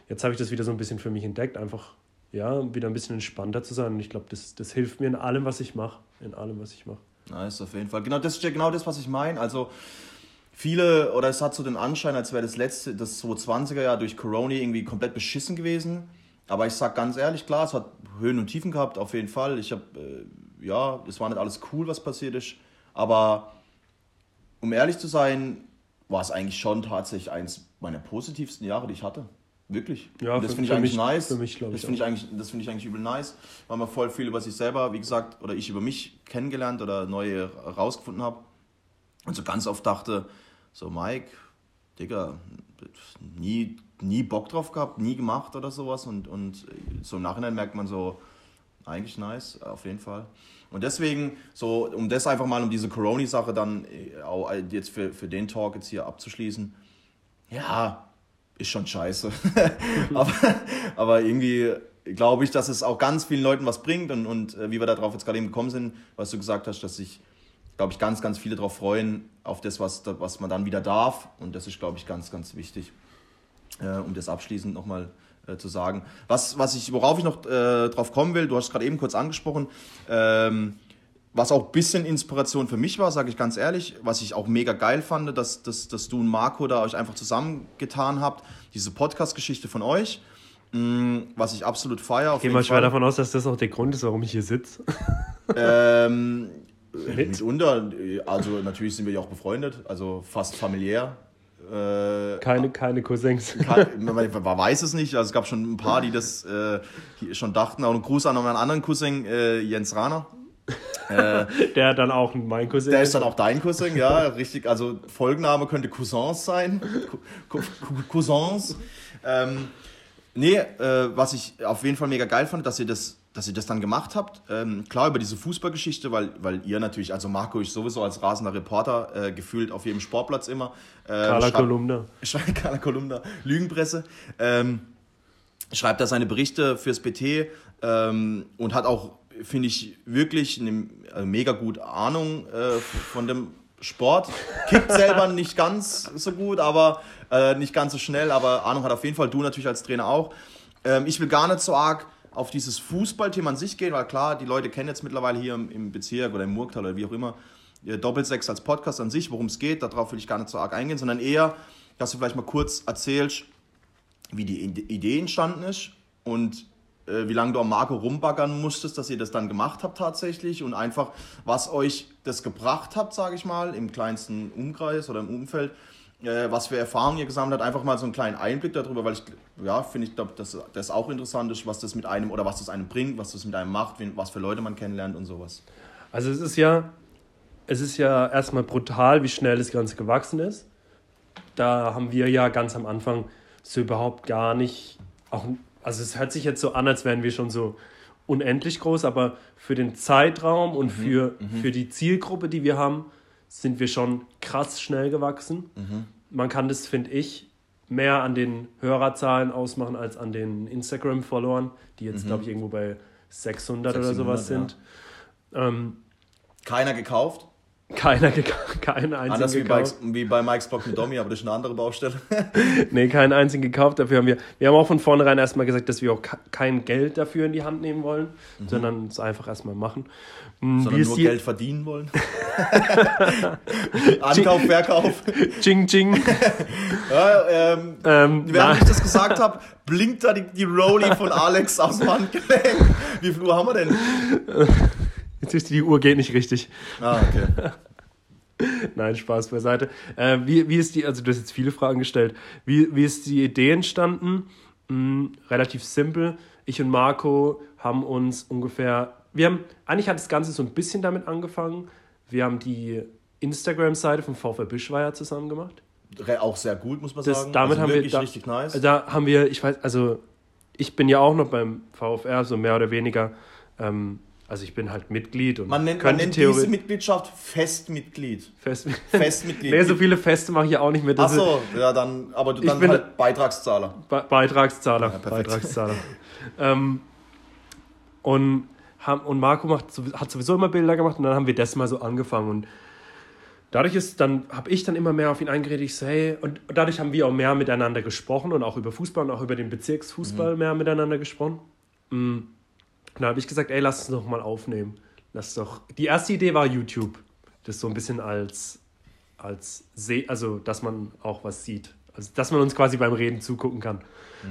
jetzt habe ich das wieder so ein bisschen für mich entdeckt, einfach ja, wieder ein bisschen entspannter zu sein. Und ich glaube, das, das hilft mir in allem, was ich mache. In allem, was ich mache. Nice, auf jeden Fall. Genau das ist ja genau das, was ich meine. Also viele, oder es hat so den Anschein, als wäre das letzte, das 2020er Jahr durch Corona irgendwie komplett beschissen gewesen. Aber ich sag ganz ehrlich, klar, es hat Höhen und Tiefen gehabt, auf jeden Fall. Ich habe, äh, ja, es war nicht alles cool, was passiert ist. Aber um ehrlich zu sein, war es eigentlich schon tatsächlich eins meiner positivsten Jahre, die ich hatte. Wirklich. Ja, das finde ich eigentlich mich, nice. Für mich, das finde ich eigentlich, das finde ich eigentlich übel nice, weil man voll viel über sich selber, wie gesagt, oder ich über mich kennengelernt oder neue herausgefunden habe. Und so ganz oft dachte, so, Mike, Digga, nie, nie Bock drauf gehabt, nie gemacht oder sowas. Und, und so im Nachhinein merkt man so, eigentlich nice, auf jeden Fall. Und deswegen, so, um das einfach mal, um diese Corona-Sache dann äh, auch jetzt für, für den Talk jetzt hier abzuschließen, ja, ist schon scheiße. aber, aber irgendwie glaube ich, dass es auch ganz vielen Leuten was bringt und, und äh, wie wir darauf jetzt gerade eben gekommen sind, was du gesagt hast, dass sich glaube ich, ganz, ganz viele darauf freuen, auf das, was, was man dann wieder darf. Und das ist, glaube ich, ganz, ganz wichtig, äh, um das abschließend nochmal äh, zu sagen. Was, was ich, worauf ich noch äh, drauf kommen will, du hast es gerade eben kurz angesprochen, ähm, was auch ein bisschen Inspiration für mich war, sage ich ganz ehrlich, was ich auch mega geil fand, dass, dass, dass du und Marco da euch einfach zusammengetan habt, diese Podcast-Geschichte von euch, mm, was ich absolut feiere. Ich gehe mal schwer davon aus, dass das auch der Grund ist, warum ich hier sitze. ähm, mit? Mitunter, also natürlich sind wir ja auch befreundet, also fast familiär. Äh, keine, keine Cousins. man, man, weiß es nicht, also es gab schon ein paar, die das äh, schon dachten. Auch ein Gruß an meinen anderen Cousin, äh, Jens Rahner. Äh, der dann auch mein Cousin Der ist dann auch dein Cousin, ja, richtig. Also Folgenname könnte Cousins sein. Cousins. Ähm, nee, äh, was ich auf jeden Fall mega geil fand, dass ihr das dass ihr das dann gemacht habt. Ähm, klar über diese Fußballgeschichte, weil, weil ihr natürlich, also Marco ich sowieso als rasender Reporter äh, gefühlt auf jedem Sportplatz immer. Äh, Carla Kolumna. Carla Kolumna, Lügenpresse. Ähm, schreibt da seine Berichte fürs BT ähm, und hat auch, finde ich, wirklich eine also mega gut Ahnung äh, von dem Sport. Kickt selber nicht ganz so gut, aber äh, nicht ganz so schnell, aber Ahnung hat auf jeden Fall. Du natürlich als Trainer auch. Ähm, ich will gar nicht so arg auf dieses Fußballthema an sich gehen, weil klar, die Leute kennen jetzt mittlerweile hier im, Bezirk oder im Murktal oder wie auch immer Doppelsechs als Podcast an sich, worum es geht, darauf will ich gar nicht so arg eingehen, sondern eher, dass du vielleicht mal kurz erzählst, wie die Idee entstanden ist und äh, wie lange du am Marco rumbaggern musstest, dass ihr das dann gemacht habt tatsächlich und einfach, was euch das gebracht habt, sage ich mal, im kleinsten Umkreis oder im Umfeld äh, was für Erfahrungen ihr gesammelt habt, einfach mal so einen kleinen Einblick darüber, weil ich, ja, finde ich, glaube, dass das auch interessant ist, was das mit einem oder was das einem bringt, was das mit einem macht, was für Leute man kennenlernt und sowas. Also es ist ja, es ist ja erstmal brutal, wie schnell das Ganze gewachsen ist. Da haben wir ja ganz am Anfang so überhaupt gar nicht, auch, also es hört sich jetzt so an, als wären wir schon so unendlich groß, aber für den Zeitraum und für, für die Zielgruppe, die wir haben, sind wir schon krass schnell gewachsen. Man kann das, finde ich, mehr an den Hörerzahlen ausmachen als an den Instagram-Followern, die jetzt, glaube ich, irgendwo bei 600, oder 600, sowas ja. sind. Ähm, Keiner gekauft. Keiner gekauft, keinen einzigen Anders wie bei, gekauft. wie bei Mike's Blog mit Domi, aber das ist eine andere Baustelle. Nee, keinen einzigen gekauft. Dafür haben wir, wir haben auch von vornherein erstmal gesagt, dass wir auch ke- kein Geld dafür in die Hand nehmen wollen, sondern es einfach erstmal machen. Mm, Sondern nur die, Geld verdienen wollen. Ankauf, Verkauf. Ching, ching. Ja, ähm, ähm, während ich das gesagt habe, blinkt da die, die Rolli von Alex aus dem Handgelenk. Wie viel Uhr haben wir denn? Jetzt ist die Uhr geht nicht richtig. Ah, okay. Nein, Spaß beiseite. Äh, wie, wie ist die, also du hast jetzt viele Fragen gestellt. Wie, wie ist die Idee entstanden? Hm, relativ simpel. Ich und Marco haben uns ungefähr, wir haben, eigentlich hat das Ganze so ein bisschen damit angefangen. Wir haben die Instagram-Seite vom VfL Bischweier zusammen gemacht. Auch sehr gut, muss man Das, sagen. damit also haben wir da, richtig nice. Da haben wir, ich weiß, also ich bin ja auch noch beim VfR, so mehr oder weniger. Ähm, also ich bin halt Mitglied und man nennt, man nennt diese Mitgliedschaft Festmitglied. fest. Festmitglied. nee, so viele Feste mache ich ja auch nicht mehr. Achso, ja, dann, aber du dann bin- halt Beitragszahler. Be Beitragszahler. perfekt. Beitragszahler. ähm, und, und Marco macht, hat sowieso immer Bilder gemacht und dann haben wir das mal so angefangen. Und dadurch ist dann, habe ich dann immer mehr auf ihn eingeredet. Ich so, hey, und dadurch haben wir auch mehr miteinander gesprochen und auch über Fußball und auch über den Bezirksfußball mehr miteinander gesprochen. Mm. Und dann habe ich gesagt, ey, lass es doch mal aufnehmen. Lass doch. Die erste Idee war YouTube. Das so ein bisschen als, als Se also dass man auch was sieht. Also dass man uns quasi beim Reden zugucken kann.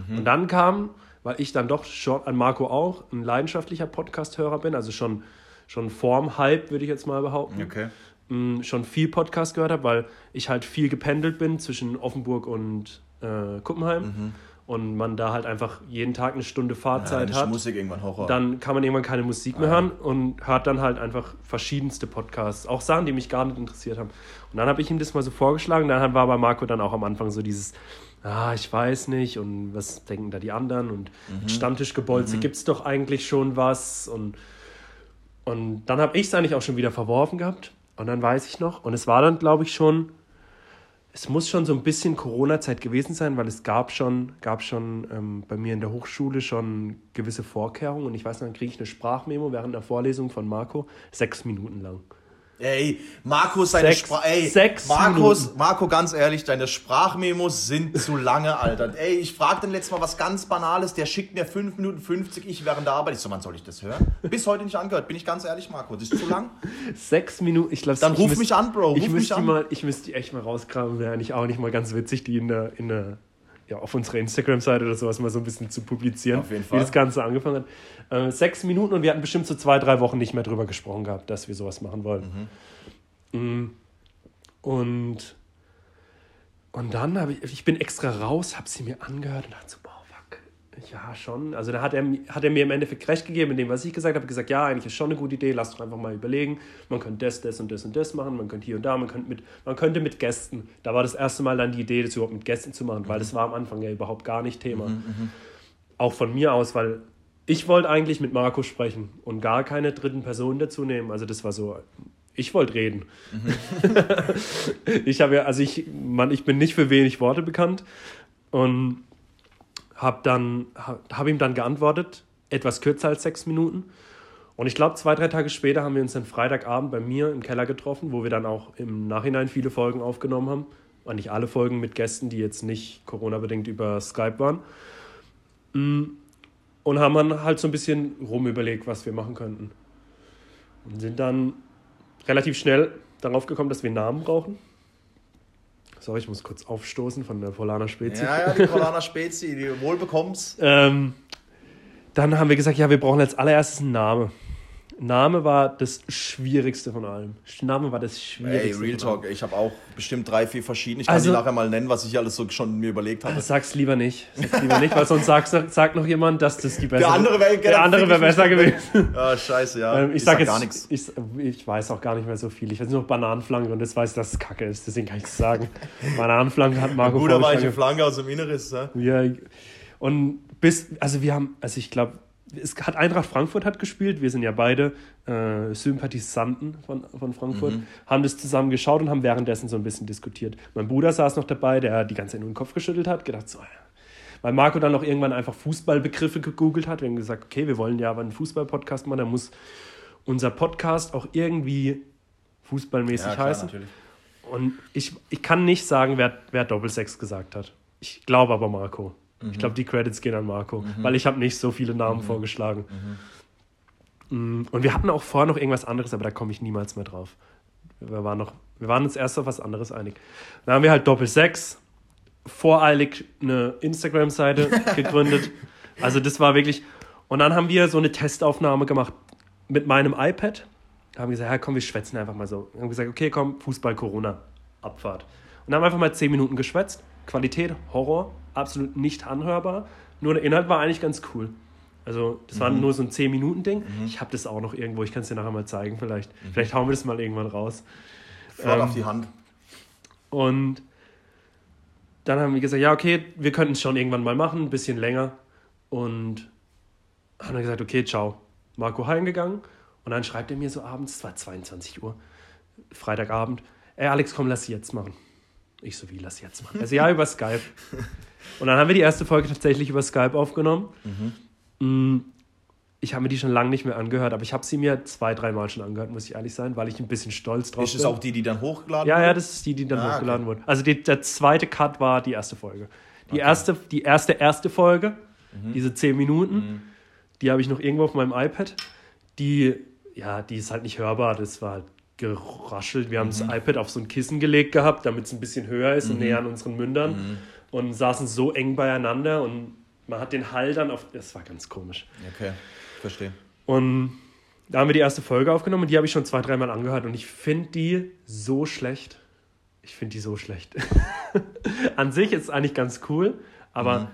Und dann kam, weil ich dann doch schon an Marco auch ein leidenschaftlicher Podcast-Hörer bin, also schon, schon vorm Hype, würde ich jetzt mal behaupten Okay. mh, schon viel Podcast gehört habe, weil ich halt viel gependelt bin zwischen Offenburg und äh, Kuppenheim und man da halt einfach jeden Tag eine Stunde Ja, Fahrzeit ist hat. Musik irgendwann Horror. Dann kann man irgendwann keine Musik mehr hören und hört dann halt einfach verschiedenste Podcasts, auch Sachen, die mich gar nicht interessiert haben. Und dann habe ich ihm das mal so vorgeschlagen, dann war bei Marco dann auch am Anfang so dieses, ah, ich weiß nicht und was denken da die anderen und mit Stammtischgebolze gibt es doch eigentlich schon was und und dann habe ich es eigentlich auch schon wieder verworfen gehabt. Und dann weiß ich noch, und es war dann, glaube ich, schon, es muss schon so ein bisschen Corona-Zeit gewesen sein, weil es gab schon, gab schon ähm, bei mir in der Hochschule schon gewisse Vorkehrungen. Und ich weiß, dann kriege ich eine Sprachmemo während der Vorlesung von Marco, sechs Minuten lang. Ey, Marco, seine Sechs- Sprache. Ey, sechs Markus, Minuten. Marco, ganz ehrlich, deine Sprachmemos sind zu lange, Alter. Ey, ich frag den letztes Mal was ganz Banales, der schickt mir 5 Minuten 50, ich während der Arbeit. Ich so, wann soll ich das hören? Bis heute nicht angehört, bin ich ganz ehrlich, Marco. Das ist zu lang. Sechs Minuten, ich glaube, Dann ich ruf müsst- mich an, Bro, ruf Ich mich müsste die an. mal, ich müsste die echt mal rauskramen, wäre eigentlich auch nicht mal ganz witzig, die in der, in der ja, auf unserer Instagram-Seite oder sowas mal so ein bisschen zu publizieren, Auf jeden wie Fall. das Ganze angefangen hat. Äh, sechs Minuten und wir hatten bestimmt so zwei, drei Wochen nicht mehr drüber gesprochen gehabt, dass wir sowas machen wollen. Mm. Und, und dann habe ich, ich bin extra raus, habe sie mir angehört und dachte so, ja schon. Also da hat er, hat er mir im Endeffekt recht gegeben in dem, was ich gesagt habe, gesagt, ja, eigentlich ist schon eine gute Idee, lass doch einfach mal überlegen, man könnte das, das und das und das machen, man könnte hier und da, man könnte mit, man könnte mit Gästen, da war das erste Mal dann die Idee, das überhaupt mit Gästen zu machen, weil das war am Anfang ja überhaupt gar nicht Thema. Auch von mir aus, weil ich wollte eigentlich mit Marco sprechen und gar keine dritten Personen dazu nehmen. Also das war so, ich wollte reden. ich habe ja, also ich, Mann, ich bin nicht für wenig Worte bekannt und habe dann, habe ihm dann geantwortet, etwas kürzer als sechs Minuten. Und ich glaube, zwei, drei Tage später haben wir uns dann Freitagabend bei mir im Keller getroffen, wo wir dann auch im Nachhinein viele Folgen aufgenommen haben. Und nicht alle Folgen mit Gästen, die jetzt nicht Corona-bedingt über Skype waren. Mm. Und haben dann halt so ein bisschen rumüberlegt, was wir machen könnten. Und sind dann relativ schnell darauf gekommen, dass wir Namen brauchen. Sorry, ich muss kurz aufstoßen von der Polana Spezi. Ja, ja, die Polana Spezi, die wohlbekommst. Ähm, dann haben wir gesagt, ja, wir brauchen als allererstes einen Namen. Name war das Schwierigste von allem. Name war das Ey, Schwierigste. Real von allem. Talk, ich habe auch bestimmt drei, vier verschiedene. Ich kann Also- die nachher mal nennen, was ich alles so schon mir überlegt habe. Sag's lieber nicht. Sag's lieber nicht, weil sonst sagt, sagt noch jemand, dass das die bessere Der andere wäre der andere wäre besser gewesen. Ah, scheiße, ja. Ähm, ich sag jetzt gar nichts. Ich, ich weiß auch gar nicht mehr so viel. Ich weiß nur noch Bananenflanke und das weiß, ich, dass es kacke ist. Deswegen kann ich es sagen. Bananenflanke hat Marco Guter weiche vorgeschlagen. Flanke aus dem Inneres, ja. Ja, und bis, also wir haben, also ich glaube, es hat Eintracht Frankfurt hat gespielt, wir sind ja beide äh, Sympathisanten von, von Frankfurt, mhm. haben das zusammen geschaut und haben währenddessen so ein bisschen diskutiert. Mein Bruder saß noch dabei, der die ganze Zeit nur den Kopf geschüttelt hat, gedacht so, weil Marco dann auch irgendwann einfach Fußballbegriffe gegoogelt hat. Wir haben gesagt, okay, wir wollen ja aber einen Fußball-Podcast machen, da muss unser Podcast auch irgendwie fußballmäßig ja, klar, heißen. Natürlich. Und ich, ich kann nicht sagen, wer, wer Doppelsechs gesagt hat. Ich glaube aber Marco. Mhm. Ich glaube, die Credits gehen an Marco, mhm. weil ich habe nicht so viele Namen mhm. vorgeschlagen. Mhm. Mm, und wir hatten auch vorher noch irgendwas anderes, aber da komme ich niemals mehr drauf. Wir waren, noch, wir waren uns erst auf was anderes einig. Dann haben wir halt Doppelsechs, voreilig eine Instagram-Seite gegründet. Also das war wirklich. Und dann haben wir so eine Testaufnahme gemacht mit meinem iPad. Haben gesagt, ja komm, wir schwätzen einfach mal so. Wir haben gesagt, okay, komm, Fußball, Corona, Abfahrt. Und haben einfach mal zehn Minuten geschwätzt. Qualität, Horror, absolut nicht anhörbar. Nur der Inhalt war eigentlich ganz cool. Also, das mhm. war nur so ein 10-Minuten-Ding. Mhm. Ich habe das auch noch irgendwo, ich kann es dir nachher mal zeigen, vielleicht. Mhm. Vielleicht hauen wir das mal irgendwann raus. Flott ähm, auf die Hand. Und dann haben wir gesagt, ja, okay, wir könnten es schon irgendwann mal machen, ein bisschen länger. Und haben dann gesagt, okay, ciao. Marco heimgegangen und dann schreibt er mir so abends, es war 22 Uhr, Freitagabend, ey Alex, komm, lass sie jetzt machen. Ich so, wie, lass jetzt machen? Also ja, über Skype. Und dann haben wir die erste Folge tatsächlich über Skype aufgenommen. Mhm. Ich habe mir die schon lange nicht mehr angehört, aber ich habe sie mir zwei, dreimal schon angehört, muss ich ehrlich sein, weil ich ein bisschen stolz drauf bin. Ist es auch die, die dann hochgeladen ja, wurde? Ja, ja, das ist die, die dann ah, hochgeladen okay. wurde. Also die, der zweite Cut war die erste Folge. Die, okay. erste, die erste, erste Folge, mhm. diese zehn Minuten, mhm. die habe ich noch irgendwo auf meinem iPad. Die, ja, die ist halt nicht hörbar, das war halt geraschelt. Wir haben mhm. das iPad auf so ein Kissen gelegt gehabt, damit es ein bisschen höher ist und mhm. näher an unseren Mündern. Mhm. Und saßen so eng beieinander und man hat den Hall dann auf. Das war ganz komisch. Okay verstehe. Und da haben wir die erste Folge aufgenommen und die habe ich schon zwei, dreimal angehört und ich finde die so schlecht. Ich finde die so schlecht. An sich ist es eigentlich ganz cool, aber mhm.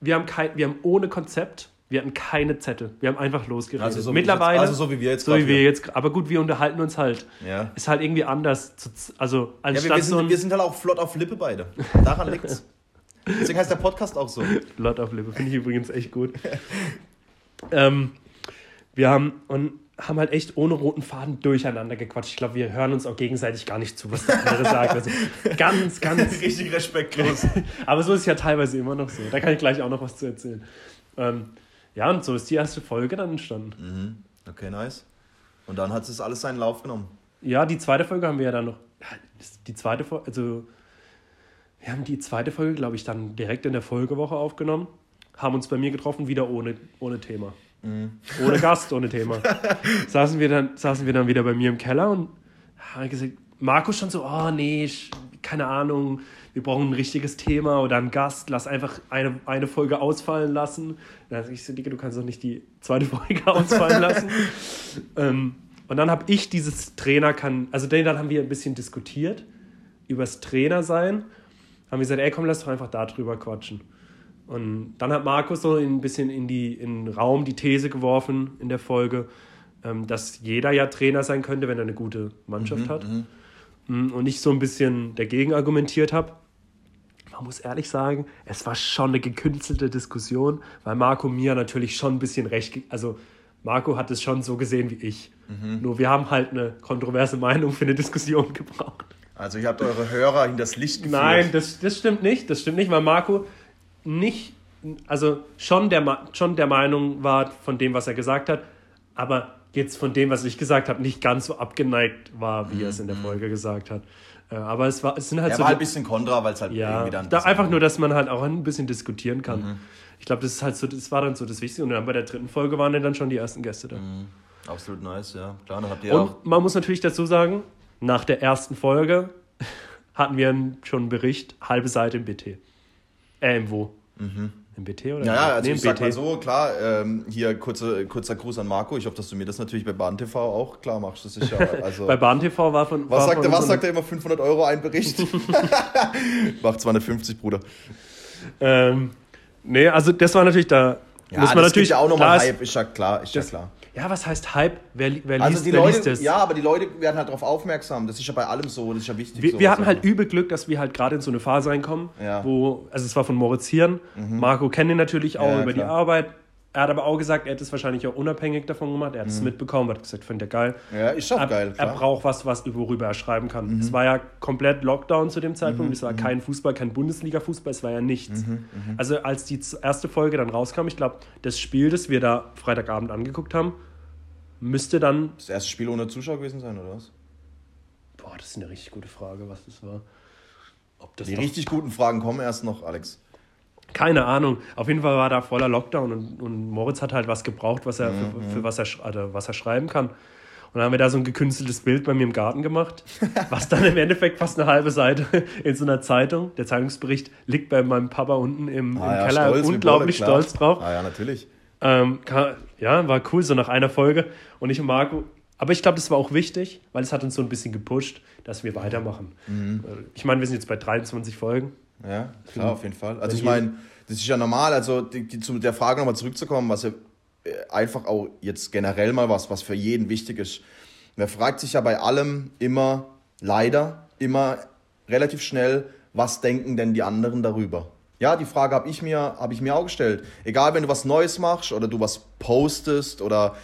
wir, haben kein, wir haben ohne Konzept, wir hatten keine Zettel. Wir haben einfach losgeredet. Also so Mittlerweile. Jetzt, also so wie wir jetzt So wie wir jetzt. Aber gut, wir unterhalten uns halt. Ja. Ist halt irgendwie anders. Also, anstatt ja, wir, wir, sind, so wir sind halt auch flott auf Lippe beide. Daran liegt's. Deswegen heißt der Podcast auch so. Flott auf Lippe, finde ich übrigens echt gut. Ähm, wir haben und haben halt echt ohne roten Faden durcheinander gequatscht. Ich glaube, wir hören uns auch gegenseitig gar nicht zu, was der andere sagt. Also ganz, ganz. Richtig respektlos. Aber so ist es ja teilweise immer noch so. Da kann ich gleich auch noch was zu erzählen. Ähm, ja, und so ist die erste Folge dann entstanden. Mhm. Okay, nice. Und dann hat es alles seinen Lauf genommen. Ja, die zweite Folge haben wir ja dann noch. Die zweite Folge, also wir haben die zweite Folge, glaube ich, dann direkt in der Folgewoche aufgenommen haben uns bei mir getroffen, wieder ohne, ohne Thema. Mhm. Ohne Gast, ohne Thema. saßen, wir dann, saßen wir dann wieder bei mir im Keller und haben gesagt, Markus schon so, oh nee, keine Ahnung, wir brauchen ein richtiges Thema oder einen Gast, lass einfach eine, eine Folge ausfallen lassen. Dann habe ich so, Dicke, du kannst doch nicht die zweite Folge ausfallen lassen. ähm, und dann habe ich dieses Trainer kann, also dann haben wir ein bisschen diskutiert über das Trainer sein. Haben wir gesagt, ey komm, lass doch einfach darüber quatschen. Und dann hat Markus so ein bisschen in, die, in den Raum die These geworfen in der Folge, ähm, dass jeder ja Trainer sein könnte, wenn er eine gute Mannschaft mhm, hat. Mhm. Mm, und ich so ein bisschen dagegen argumentiert habe. Man muss ehrlich sagen, es war schon eine gekünstelte Diskussion, weil Marco mir natürlich schon ein bisschen recht, also Marco hat es schon so gesehen wie ich. Mhm. Nur wir haben halt eine kontroverse Meinung für eine Diskussion gebraucht. Also ihr habt eure Hörer in das Licht geführt. Nein, das, das stimmt nicht. Das stimmt nicht, weil Marco nicht, also schon der, schon der Meinung war von dem, was er gesagt hat, aber jetzt von dem, was ich gesagt habe, nicht ganz so abgeneigt war, wie er es in der mhm. Folge gesagt hat. Äh, aber es, war, es sind halt er so. war ein bisschen kontra, weil es halt ja, irgendwie dann. Da einfach nur, dass man halt auch ein bisschen diskutieren kann. Mhm. Ich glaube, das ist halt so, das war dann so das Wichtigste. Und dann bei der dritten Folge waren dann schon die ersten Gäste da. Mhm. Absolut nice, ja. Klar, dann habt ihr Und auch man muss natürlich dazu sagen, nach der ersten Folge hatten wir schon einen Bericht, halbe Seite im BT. Äh, im Wo? Mhm. Im BT oder? Ja, ja also nee, ich BT. sag mal so, klar, ähm, hier kurze, kurzer Gruß an Marco. Ich hoffe, dass du mir das natürlich bei Bahn TV auch klar machst. Das ist ja, also bei Bahn TV war von. Was, war sagt, von er, was sagt er immer? 500 Euro ein Bericht? Macht 250, Bruder. Ähm, nee, also das war natürlich da. Ja, muss man das natürlich auch nochmal Hype, ist ja klar, ist das, ja klar. Ja, was heißt Hype? Wer, wer also liest, die wer Leute, liest das? Ja, aber die Leute werden halt darauf aufmerksam. Das ist ja bei allem so, das ist ja wichtig. Wir, wir hatten halt übel Glück, dass wir halt gerade in so eine Phase reinkommen, ja. wo, also es war von Moritz Hirn, mhm. Marco kennt ihn natürlich auch ja, über klar. die Arbeit. Er hat aber auch gesagt, er hätte es wahrscheinlich auch unabhängig davon gemacht. Er hat es mitbekommen, hat gesagt, findet er geil. Ja, ist er, geil, Er klar. braucht was, was worüber er schreiben kann. Es war ja komplett Lockdown zu dem Zeitpunkt. Es war kein Fußball, kein Bundesliga-Fußball, es war ja nichts. Also als die erste Folge dann rauskam, ich glaube, das Spiel, das wir da Freitagabend angeguckt haben, müsste dann. Das erste Spiel ohne Zuschauer gewesen sein, oder was? Boah, das ist eine richtig gute Frage, was das war. Ob das Die richtig guten Fragen kommen erst noch, Alex. Keine Ahnung. Auf jeden Fall war da voller Lockdown und, und Moritz hat halt was gebraucht, was er, Mhm, für, für was, er, also was er schreiben kann. Und dann haben wir da so ein gekünsteltes Bild bei mir im Garten gemacht, was dann im Endeffekt fast eine halbe Seite in so einer Zeitung, der Zeitungsbericht, liegt bei meinem Papa unten im, im Ah, ja, Keller, stolz unglaublich Bolle, stolz drauf. Ah ja, natürlich. Ähm, ja, war cool, so nach einer Folge. Und ich und Marco, aber ich glaube, das war auch wichtig, weil es hat uns so ein bisschen gepusht, dass wir weitermachen. Mhm. Äh, Ich meine, wir sind jetzt bei 23 Folgen. Ja, klar, auf jeden Fall. Also ich meine, das ist ja normal, also die, die, zu der Frage nochmal zurückzukommen, was ja äh, einfach auch jetzt generell mal was, was für jeden wichtig ist. Man fragt sich ja bei allem immer, leider, immer relativ schnell, was denken denn die anderen darüber? Ja, die Frage habe ich, mir, hab ich mir auch gestellt. Egal, wenn du was Neues machst oder du was postest oder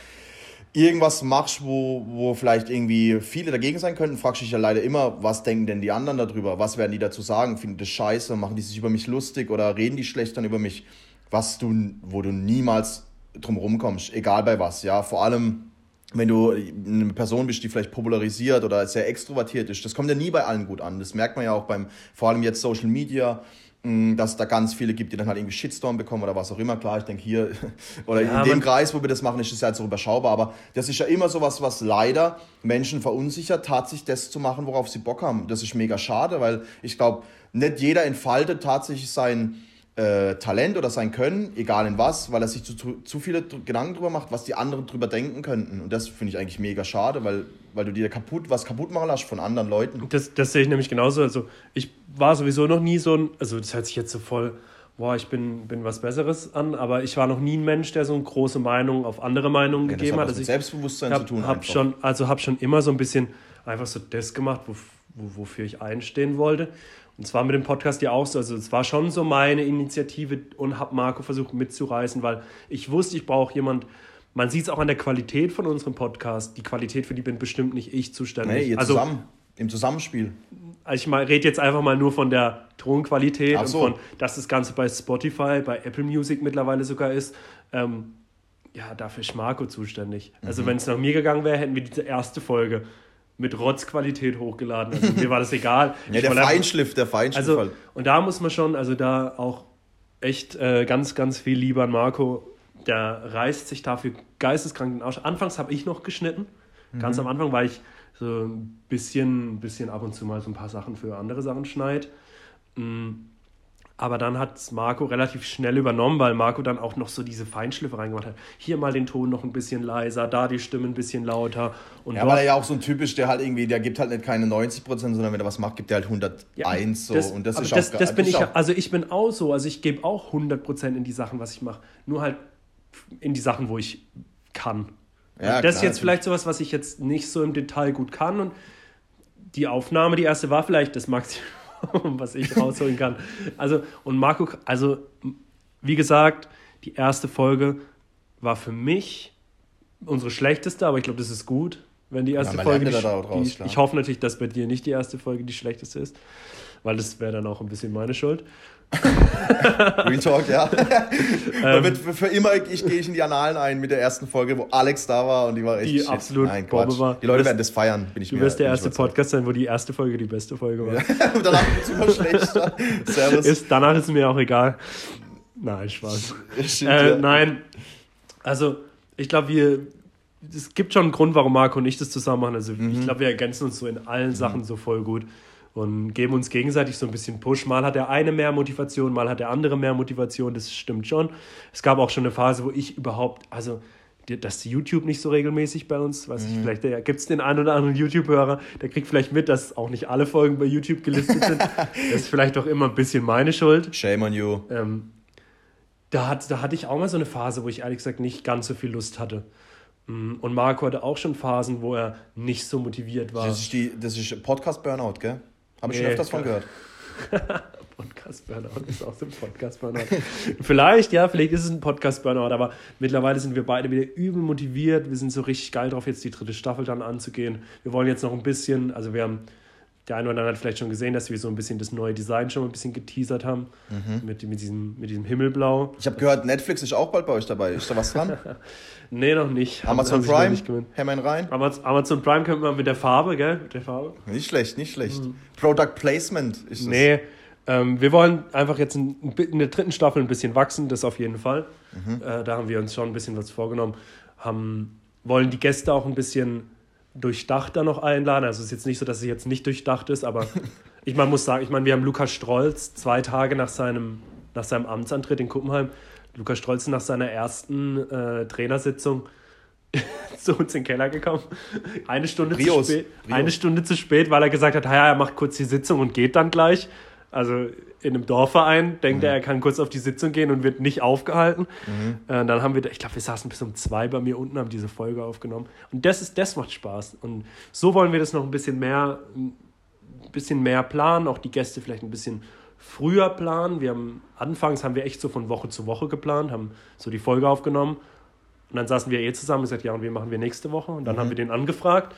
irgendwas machst, wo, wo vielleicht irgendwie viele dagegen sein könnten, fragst du dich ja leider immer, was denken denn die anderen darüber? Was werden die dazu sagen? Finden das scheiße? Machen die sich über mich lustig oder reden die schlecht dann über mich? Was du, wo du niemals drum rumkommst, egal bei was, ja. Vor allem, wenn du eine Person bist, die vielleicht popularisiert oder sehr extrovertiert ist, das kommt ja nie bei allen gut an. Das merkt man ja auch beim, vor allem jetzt Social Media, dass es da ganz viele gibt, die dann halt irgendwie Shitstorm bekommen oder was auch immer. Klar, ich denke hier, oder Ja, in dem Kreis, wo wir das machen, ist es ja halt so überschaubar. Aber das ist ja immer sowas, was leider Menschen verunsichert, tatsächlich das zu machen, worauf sie Bock haben. Das ist mega schade, weil ich glaube, nicht jeder entfaltet tatsächlich sein äh, Talent oder sein Können, egal in was, weil er sich zu, zu, zu viele Gedanken drüber macht, was die anderen drüber denken könnten. Und das finde ich eigentlich mega schade, weil, weil du dir kaputt, was kaputt machen lässt von anderen Leuten. Das, das sehe ich nämlich genauso. Also ich war sowieso noch nie so ein, also das hört sich jetzt so voll, boah, ich bin, bin was Besseres an, aber ich war noch nie ein Mensch, der so eine große Meinung auf andere Meinungen Ja, gegeben hat Also mit ich Selbstbewusstsein hab, zu tun. Hab einfach. schon, also habe schon immer so ein bisschen einfach so das gemacht, wo, wo, wofür ich einstehen wollte. Und zwar mit dem Podcast ja auch so. Also es war schon so meine Initiative und habe Marco versucht mitzureißen, weil ich wusste, ich brauche jemand. Man sieht es auch an der Qualität von unserem Podcast. Die Qualität für die bin bestimmt nicht ich zuständig. Nee, ihr also zusammen, im Zusammenspiel. also ich rede jetzt einfach mal nur von der Tonqualität Ach so. und von, dass das Ganze bei Spotify, bei Apple Music mittlerweile sogar ist. Ähm, ja, dafür ist Marco zuständig. Also Mhm. wenn es nach mir gegangen wäre, hätten wir diese erste Folge mit Rotzqualität hochgeladen. Also mir war das egal. Ja, der Feinschliff, der Feinschliff Also, halt. und da muss man schon, also da auch echt äh, ganz, ganz viel lieber an Marco. Der reißt sich dafür geisteskrank den Arsch. Anfangs habe ich noch geschnitten. Ganz am Anfang war ich so ein bisschen, bisschen ab und zu mal so ein paar Sachen für andere Sachen schneid. Mm. Aber dann hat Marco relativ schnell übernommen, weil Marco dann auch noch so diese Feinschliffe reingemacht hat. Hier mal den Ton noch ein bisschen leiser, da die Stimme ein bisschen lauter. Und Ja, weil er ja auch so ein typisch, der halt irgendwie, der gibt halt nicht keine 90%, sondern wenn er was macht, gibt er halt 101 so. Das, und das ist das, auch das bin ich, auch, also ich bin auch so, also ich gebe auch 100% in die Sachen, was ich mache. Nur halt in die Sachen, wo ich kann. Ja, das ist klar, jetzt vielleicht sowas, was ich jetzt nicht so im Detail gut kann. Und die Aufnahme, die erste war vielleicht das Maximum, was ich rausholen kann. Also, und Marco, also wie gesagt, die erste Folge war für mich unsere schlechteste, aber ich glaube, das ist gut, wenn die erste man Folge. Die, ja draus, die, ich hoffe natürlich, dass bei dir nicht die erste Folge die schlechteste ist, weil das wäre dann auch ein bisschen meine Schuld. Real Talk, ja. Ähm. Wird für, immer, ich gehe ich in die Annalen ein mit der ersten Folge, wo Alex da war und die war echt Die shit. absolut Nein, Bombe war. Die Leute Du werden das feiern, bin ich Du mir wirst der erste. Podcast sein, wo die erste Folge die beste Folge war. und danach wird es immer schlechter. Servus. Ist, danach ist mir auch egal. Nein, Spaß. Shit, Äh, ja. nein, also ich glaube, wir. Es gibt schon einen Grund, warum Marco und ich das zusammen machen. Also Mhm. ich glaube, wir ergänzen uns so in allen Sachen so voll gut und geben uns gegenseitig so ein bisschen Push. Mal hat der eine mehr Motivation, mal hat der andere mehr Motivation. Das stimmt schon. Es gab auch schon eine Phase, wo ich überhaupt, also dass YouTube nicht so regelmäßig bei uns, weiß Mhm. ich, vielleicht gibt es den einen oder anderen YouTube-Hörer, der kriegt vielleicht mit, dass auch nicht alle Folgen bei YouTube gelistet sind. das ist vielleicht auch immer ein bisschen meine Schuld. Shame on you. Ähm, da, hat, da hatte ich auch mal so eine Phase, wo ich ehrlich gesagt nicht ganz so viel Lust hatte. Mm, Und Marco hatte auch schon Phasen, wo er nicht so motiviert war. Das ist, die, das ist Podcast-Burnout, gell? Habe ich schon Nee, öfters von gehört. Podcast-Burnout ist auch so ein Podcast-Burnout. vielleicht, ja, vielleicht ist es ein Podcast-Burnout, aber mittlerweile sind wir beide wieder übel motiviert. Wir sind so richtig geil drauf, jetzt die dritte Staffel dann anzugehen. Wir wollen jetzt noch ein bisschen, also wir haben der eine oder andere hat vielleicht schon gesehen, dass wir so ein bisschen das neue Design schon ein bisschen geteasert haben. Mhm. Mit, mit, diesem, mit diesem Himmelblau. Ich habe gehört, Netflix ist auch bald bei euch dabei. Ist da was dran? nee, noch nicht. Amazon haben, Prime? Hämmern rein? Amazon Prime könnte man mit der Farbe, gell? Mit der Farbe. Nicht schlecht, nicht schlecht. Mhm. Product Placement ist das. Nee, ähm, wir wollen einfach jetzt in, in, der dritten Staffel ein bisschen wachsen, das auf jeden Fall. Mhm. Äh, da haben wir uns schon ein bisschen was vorgenommen. Haben, wollen die Gäste auch ein bisschen durchdachter noch einladen. Also es ist jetzt nicht so, dass es jetzt nicht durchdacht ist, aber ich man muss sagen, ich meine, wir haben Lukas Strolz zwei Tage nach seinem, nach seinem Amtsantritt in Kuppenheim, Lukas Strolz nach seiner ersten äh, Trainersitzung zu uns in den Keller gekommen. Eine Stunde, Brios. zu spät, eine Stunde zu spät, weil er gesagt hat, ja, er macht kurz die Sitzung und geht dann gleich. Also in einem Dorfverein denkt mhm. er, er kann kurz auf die Sitzung gehen und wird nicht aufgehalten. Mhm. Äh, dann haben wir, ich glaube, wir saßen bis um zwei bei mir unten, haben diese Folge aufgenommen. Und das ist, das macht Spaß. Und so wollen wir das noch ein bisschen mehr, ein bisschen mehr planen, auch die Gäste vielleicht ein bisschen früher planen. Wir haben anfangs haben wir echt so von Woche zu Woche geplant, haben so die Folge aufgenommen. Und dann saßen wir eh zusammen und gesagt, ja, und wie machen wir nächste Woche? Und dann mhm. haben wir den angefragt.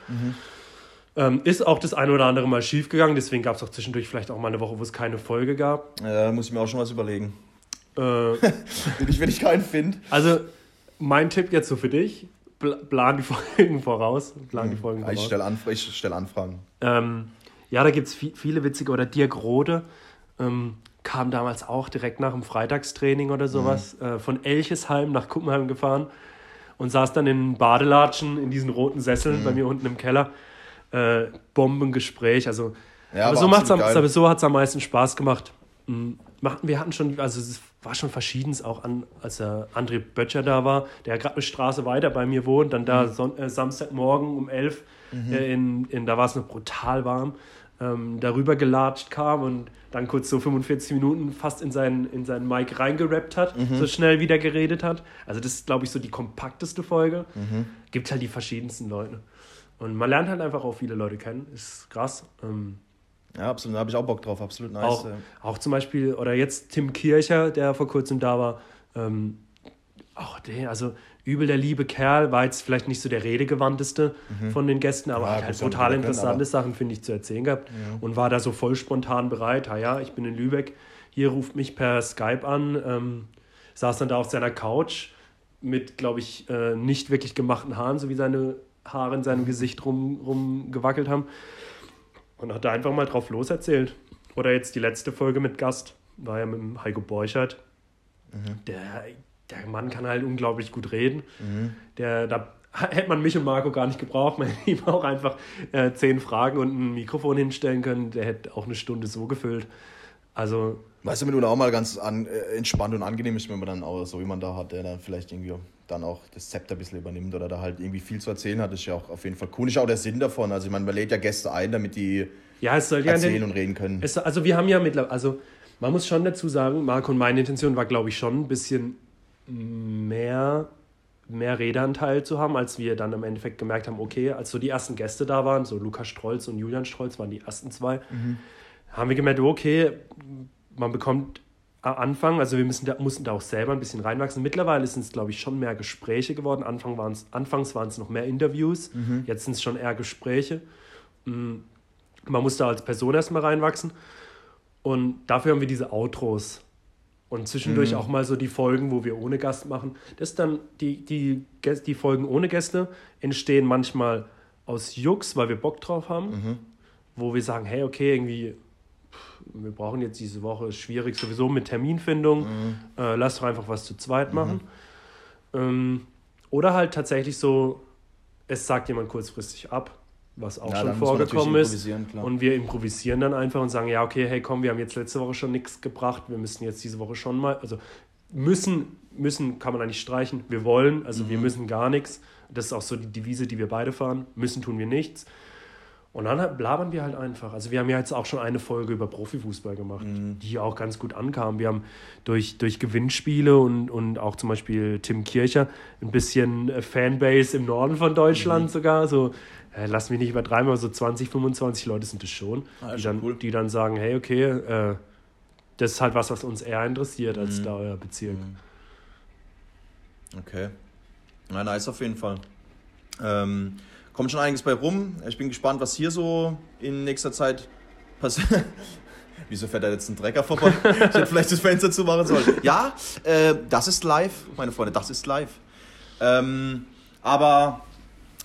Ähm, ist auch das ein oder andere Mal schief gegangen, deswegen gab es auch zwischendurch vielleicht auch mal eine Woche, wo es keine Folge gab. Ja, muss ich mir auch schon was überlegen. Äh, ich, wenn ich keinen finde. Also, mein Tipp jetzt so für dich: plan die Folgen voraus. Plan die hm, Folgen voraus. Ich stelle Anf stell Anfragen. Ähm, ja, da gibt es viel, viele witzige. Oder Dirk Rode ähm, kam damals auch direkt nach dem Freitagstraining oder sowas mhm. äh, von Elchesheim nach Kuppenheim gefahren und saß dann in Badelatschen in diesen roten Sesseln mhm. bei mir unten im Keller äh, Bombengespräch. Also, ja, aber, so macht's am, aber so hat es am meisten Spaß gemacht. Mhm. Wir hatten schon, also es war schon verschiedens auch an, als der André Böttcher da war, der gerade eine Straße weiter bei mir wohnt, dann da mhm. Son äh, Samstagmorgen um elf, mhm. äh, in, in, da war es noch brutal warm, ähm, darüber gelatscht kam und dann kurz so 45 Minuten fast in seinen, in seinen Mic reingerappt hat, mhm. so schnell wieder geredet hat. Also das ist, glaube ich, so die kompakteste Folge. Mhm. Gibt halt die verschiedensten Leute. Und man lernt halt einfach auch viele Leute kennen. Ist krass. Ähm, ja, absolut. Da habe ich auch Bock drauf. Absolut nice. Auch, auch zum Beispiel, oder jetzt Tim Kircher, der vor kurzem da war. Ähm, auch der, also übel der liebe Kerl, war jetzt vielleicht nicht so der redegewandteste mhm. von den Gästen, aber ja, hat halt total interessante können, Sachen, finde ich, zu erzählen gehabt. Ja. Und war da so voll spontan bereit. Ha, ja, ich bin in Lübeck, hier ruft mich per Skype an, ähm, saß dann da auf seiner Couch mit, glaube ich, äh, nicht wirklich gemachten Haaren, so wie seine Haare in seinem Gesicht rum, rumgewackelt haben. Und hat da einfach mal drauf loserzählt. Oder jetzt die letzte Folge mit Gast, war ja mit dem Heiko Borchert. Mhm. Der, der Mann kann halt unglaublich gut reden. Mhm. Der, da hätte man mich und Marco gar nicht gebraucht. Man hätte ihm auch einfach äh, zehn Fragen und ein Mikrofon hinstellen können. Der hätte auch eine Stunde so gefüllt. Also. Weißt du, wenn du auch mal ganz an, äh, entspannt und angenehm ist, wenn man dann auch so jemand da hat, der dann vielleicht irgendwie dann auch das Zepter ein bisschen übernimmt oder da halt irgendwie viel zu erzählen hat, ist ja auch auf jeden Fall cool. Ist auch der Sinn davon. Also ich meine, man lädt ja Gäste ein, damit die ja, es soll ja erzählen den, und reden können. Es, also wir haben ja mittlerweile, also man muss schon dazu sagen, Marco und meine Intention war, glaube ich, schon ein bisschen mehr, mehr Redeanteil zu haben, als wir dann im Endeffekt gemerkt haben, okay, als so die ersten Gäste da waren, so Lukas Strolz und Julian Strolz waren die ersten zwei, mhm. haben wir gemerkt, okay, man bekommt Anfang, also wir müssen da, mussten da auch selber ein bisschen reinwachsen. Mittlerweile sind es, glaube ich, schon mehr Gespräche geworden. Anfang waren's, anfangs waren es noch mehr Interviews, mhm. jetzt sind es schon eher Gespräche. Mm, man muss da als Person erstmal reinwachsen. Und dafür haben wir diese Outros. Und zwischendurch mhm. auch mal so die Folgen, wo wir ohne Gast machen. Das dann, die, die, die Folgen ohne Gäste entstehen manchmal aus Jux, weil wir Bock drauf haben. Mhm. Wo wir sagen, hey, okay, irgendwie wir brauchen jetzt diese Woche, ist schwierig sowieso mit Terminfindung, mhm. äh, lass doch einfach was zu zweit machen. Mhm. Ähm, oder halt tatsächlich so, es sagt jemand kurzfristig ab, was auch ja, schon vorgekommen ist. Und wir improvisieren dann einfach und sagen, ja, okay, hey komm, wir haben jetzt letzte Woche schon nichts gebracht, wir müssen jetzt diese Woche schon mal, also müssen, müssen kann man eigentlich streichen, wir wollen, also mhm. wir müssen gar nichts. Das ist auch so die Devise, die wir beide fahren. Müssen tun wir nichts. Und dann labern wir halt einfach. Also wir haben ja jetzt auch schon eine Folge über Profifußball gemacht, mhm. die auch ganz gut ankam. Wir haben durch, durch Gewinnspiele und, und auch zum Beispiel Tim Kircher ein bisschen äh, Fanbase im Norden von Deutschland mhm. sogar. So, äh, lass mich nicht übertreiben, aber so 20, 25 Leute sind es schon, ah, die, dann, cool. die dann sagen, hey, okay, äh, das ist halt was, was uns eher interessiert, als Mhm. da euer Bezirk. Okay. Na, nice auf jeden Fall. Ähm, kommt schon einiges bei rum. Ich bin gespannt, was hier so in nächster Zeit passiert. Wieso fährt da jetzt ein Trecker vorbei? ich hätte vielleicht das Fenster zumachen sollen. Ja, äh, das ist live, meine Freunde, das ist live. Ähm, aber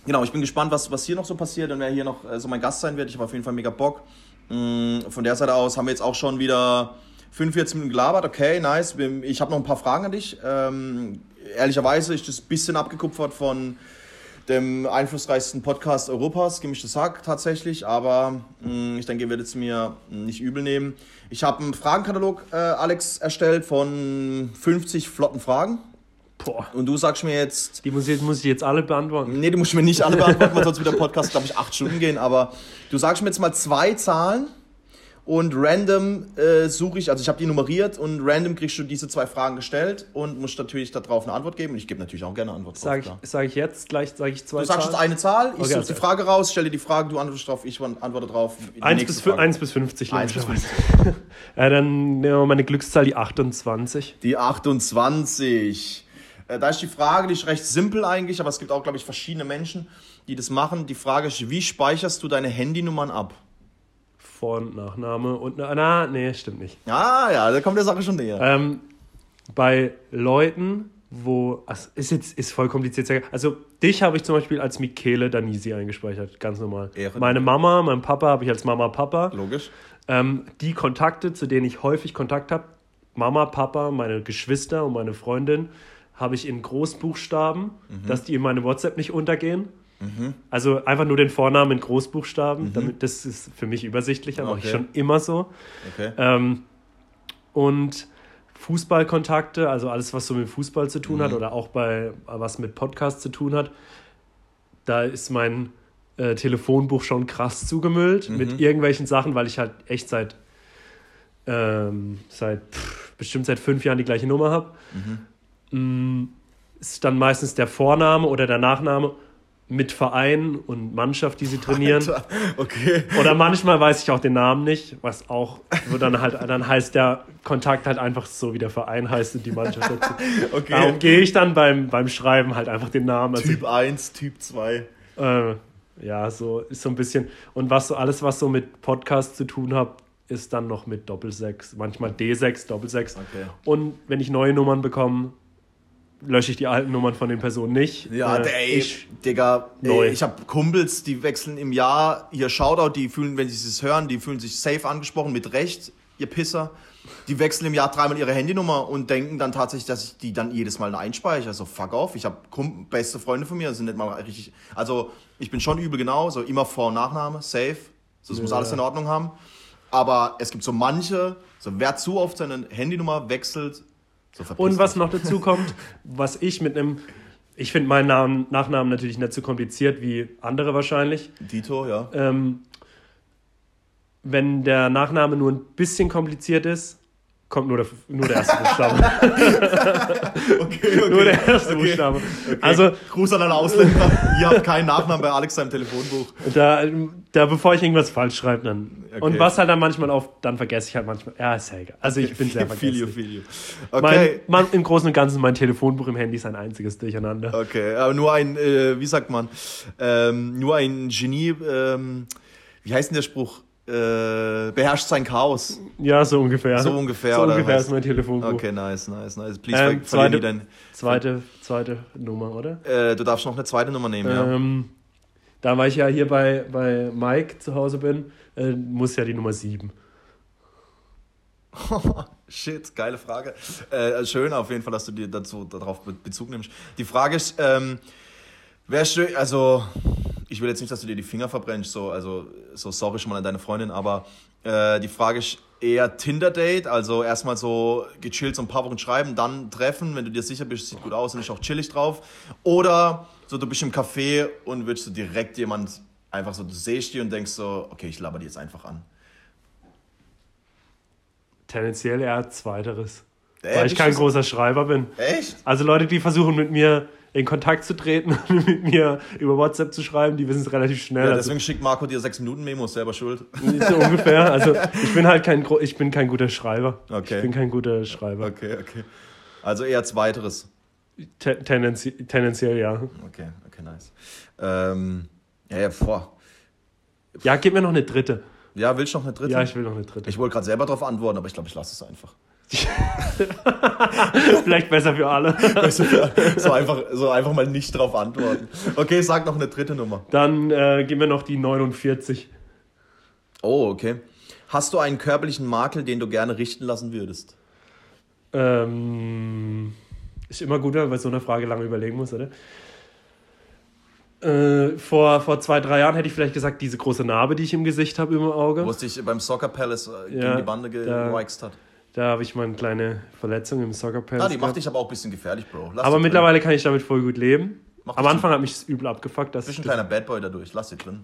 genau, ich bin gespannt, was, was hier noch so passiert und wer hier noch äh, so mein Gast sein wird. Ich habe auf jeden Fall mega Bock. Mm, Von der Seite aus haben wir jetzt auch schon wieder 45 Minuten gelabert. Okay, nice. Ich habe noch ein paar Fragen an dich. Ähm, ehrlicherweise ist das ein bisschen abgekupfert von dem einflussreichsten Podcast Europas, gemischtes Hack tatsächlich, aber mh, ich denke, ihr werdet es mir nicht übel nehmen. Ich habe einen Fragenkatalog, äh, Alex, erstellt von 50 flotten Fragen Boah, und du sagst mir jetzt, die muss ich, muss ich jetzt alle beantworten. nee, du musst mir nicht alle beantworten, weil sonst wird der Podcast, glaube ich, acht Stunden gehen, aber du sagst mir jetzt mal zwei Zahlen und random äh, suche ich, also ich habe die nummeriert und random kriegst du diese zwei Fragen gestellt und musst natürlich darauf eine Antwort geben und ich gebe natürlich auch gerne eine Antwort drauf, Sag klar. ich, sag ich jetzt gleich, sage ich zwei Du sagst jetzt Zahlen? eine Zahl, ich Okay, suche also- die Frage raus, stelle dir die Frage, du antwortest drauf, ich antworte drauf. Die 1 nächste bis, fün- Frage. 1 bis 50. 1 bis logischerweise. 50. Ja, dann nehmen wir meine Glückszahl, die 28. Die 28. Äh, Da ist die Frage, die ist recht simpel eigentlich, aber es gibt auch, glaube ich, verschiedene Menschen, die das machen. Die Frage ist, wie speicherst du deine Handynummern ab? Vor- und Nachname und. Na, nee, stimmt nicht. Ah, ja, da kommt der Sache schon näher. Ähm, bei Leuten, wo. Also ist jetzt ist voll kompliziert. Also, dich habe ich zum Beispiel als Michele Danisi eingespeichert, ganz normal. Ehre. Meine Mama, mein Papa habe ich als Mama, Papa. Logisch. Ähm, die Kontakte, zu denen ich häufig Kontakt habe, Mama, Papa, meine Geschwister und meine Freundin, habe ich in Großbuchstaben, Mhm. dass die in meine WhatsApp nicht untergehen. Also einfach nur den Vornamen in Großbuchstaben, damit das ist für mich übersichtlicher, mache ich Mhm. Okay. schon immer so. Okay. Ähm, und Fußballkontakte, also alles, was so mit Fußball zu tun Mhm. hat oder auch bei was mit Podcast zu tun hat, da ist mein äh, Telefonbuch schon krass zugemüllt Mhm. mit irgendwelchen Sachen, weil ich halt echt seit, ähm, seit pff, bestimmt seit fünf Jahren die gleiche Nummer habe. Mhm. Mm, ist dann meistens der Vorname oder der Nachname mit Verein und Mannschaft, die sie trainieren. Alter, Okay. Oder manchmal weiß ich auch den Namen nicht, was auch, wo dann halt, dann heißt der Kontakt halt einfach so, wie der Verein heißt und die Mannschaft dazu. Okay. Darum gehe ich dann beim, beim Schreiben halt einfach den Namen. Also, Typ 1, Typ 2. äh, ja, so ist so ein bisschen. Und was so, alles, was so mit Podcast zu tun hat, ist dann noch mit Doppelsechs, manchmal D6, Doppelsechs. Okay. Und wenn ich neue Nummern bekomme, lösche ich die alten Nummern von den Personen nicht. Ja, Äh, ey, ich, Digga, Neu. ey, ich habe Kumpels, die wechseln im Jahr ihr Shoutout, die fühlen, wenn sie es hören, die fühlen sich safe angesprochen, mit Recht, ihr Pisser. Die wechseln im Jahr dreimal ihre Handynummer und denken dann tatsächlich, dass ich die dann jedes Mal einspeichere. So, fuck off. Ich habe beste Freunde von mir, sind nicht mal richtig. Also, ich bin schon übel genau, so immer Vor- und Nachname, safe. So, das muss Ja. alles in Ordnung haben. Aber es gibt so manche, so wer zu oft seine Handynummer wechselt, so Und was noch dazu kommt, was ich mit einem, ich finde meinen Namen, Nachnamen natürlich nicht so kompliziert wie andere wahrscheinlich. Dito, ja. Ähm, wenn der Nachname nur ein bisschen kompliziert ist, kommt nur der, nur der erste Buchstabe. Okay, okay. nur der erste okay. Buchstabe. Also Gruß an alle Ausländer. Ihr habt keinen Nachnamen bei Alex seinem Telefonbuch. da, da bevor ich irgendwas falsch schreibe, dann. Okay. Und was halt dann manchmal oft, dann vergesse ich halt manchmal. Ja, ist ja egal. Also ich bin sehr vergesslich. feel you. Mein, Okay. mein, Im Großen und Ganzen mein Telefonbuch im Handy ist ein einziges Durcheinander. Okay, aber nur ein, äh, wie sagt man, ähm, nur ein Genie, ähm, wie heißt denn der Spruch? Äh, beherrscht sein Chaos. Ja, so ungefähr. So ungefähr, So oder ungefähr was? ist mein Telefonbuch. Okay, nice, nice, nice. Please Ähm, zweite- dein. Zweite, zweite Nummer, oder? Äh, du darfst noch eine zweite Nummer nehmen, ja. Ähm, da weil ich ja hier bei, bei Mike zu Hause bin, äh, muss ja die Nummer 7. Shit, geile Frage. Äh, schön auf jeden Fall, dass du dir dazu darauf Be- Bezug nimmst. Die Frage ist, ähm, wärst du, also ich will jetzt nicht, dass du dir die Finger verbrennst, so, also so sorry schon mal an deine Freundin, aber äh, die Frage ist eher Tinder-Date, also erstmal so gechillt so ein paar Wochen schreiben, dann treffen, wenn du dir sicher bist, sieht gut aus und ist auch chillig drauf. Oder so du bist im Café und willst du direkt jemand einfach so, du siehst die und denkst so, okay, ich laber die jetzt einfach an. Tendenziell eher zweiteres. Äh, weil ich kein großer Schreiber bin. Echt? Also Leute, die versuchen mit mir in Kontakt zu treten und mit mir über WhatsApp zu schreiben, die wissen es relativ schnell. Ja, Also, deswegen schickt Marco dir 6-Minuten-Memos, selber schuld. so ungefähr. Also ich bin halt kein, ich bin kein guter Schreiber. Okay. Ich bin kein guter Schreiber. Okay, okay. Also eher zweiteres. Te tendenzi tendenziell ja. Okay, okay, nice. Ähm, ja, ja, vor. Ja, gib mir noch eine dritte. Ja, willst du noch eine dritte? Ja, ich will noch eine dritte. Ich wollte gerade selber darauf antworten, aber ich glaube, ich lasse es einfach. Vielleicht besser für alle. so, einfach, so einfach mal nicht drauf antworten. Okay, sag noch eine dritte Nummer. Dann äh, gib mir noch die 49. Oh, okay. Hast du einen körperlichen Makel, den du gerne richten lassen würdest? Ähm, ist immer gut, wenn man bei so einer Frage lange überlegen muss, oder? Äh, vor, vor zwei, drei Jahren hätte ich vielleicht gesagt, diese große Narbe, die ich im Gesicht habe, im Auge. Wo es dich beim Soccer Palace äh, Ja, gegen die Bande gewichst hat. Da habe ich mal eine kleine Verletzung im Soccer. Ah, die macht dich aber auch ein bisschen gefährlich, Bro. Lass Aber die mittlerweile kann ich damit voll gut leben. Mach Am Anfang hat mich das übel abgefuckt. Dass Drin. ein kleiner Bad Boy dadurch. Lass sie drin.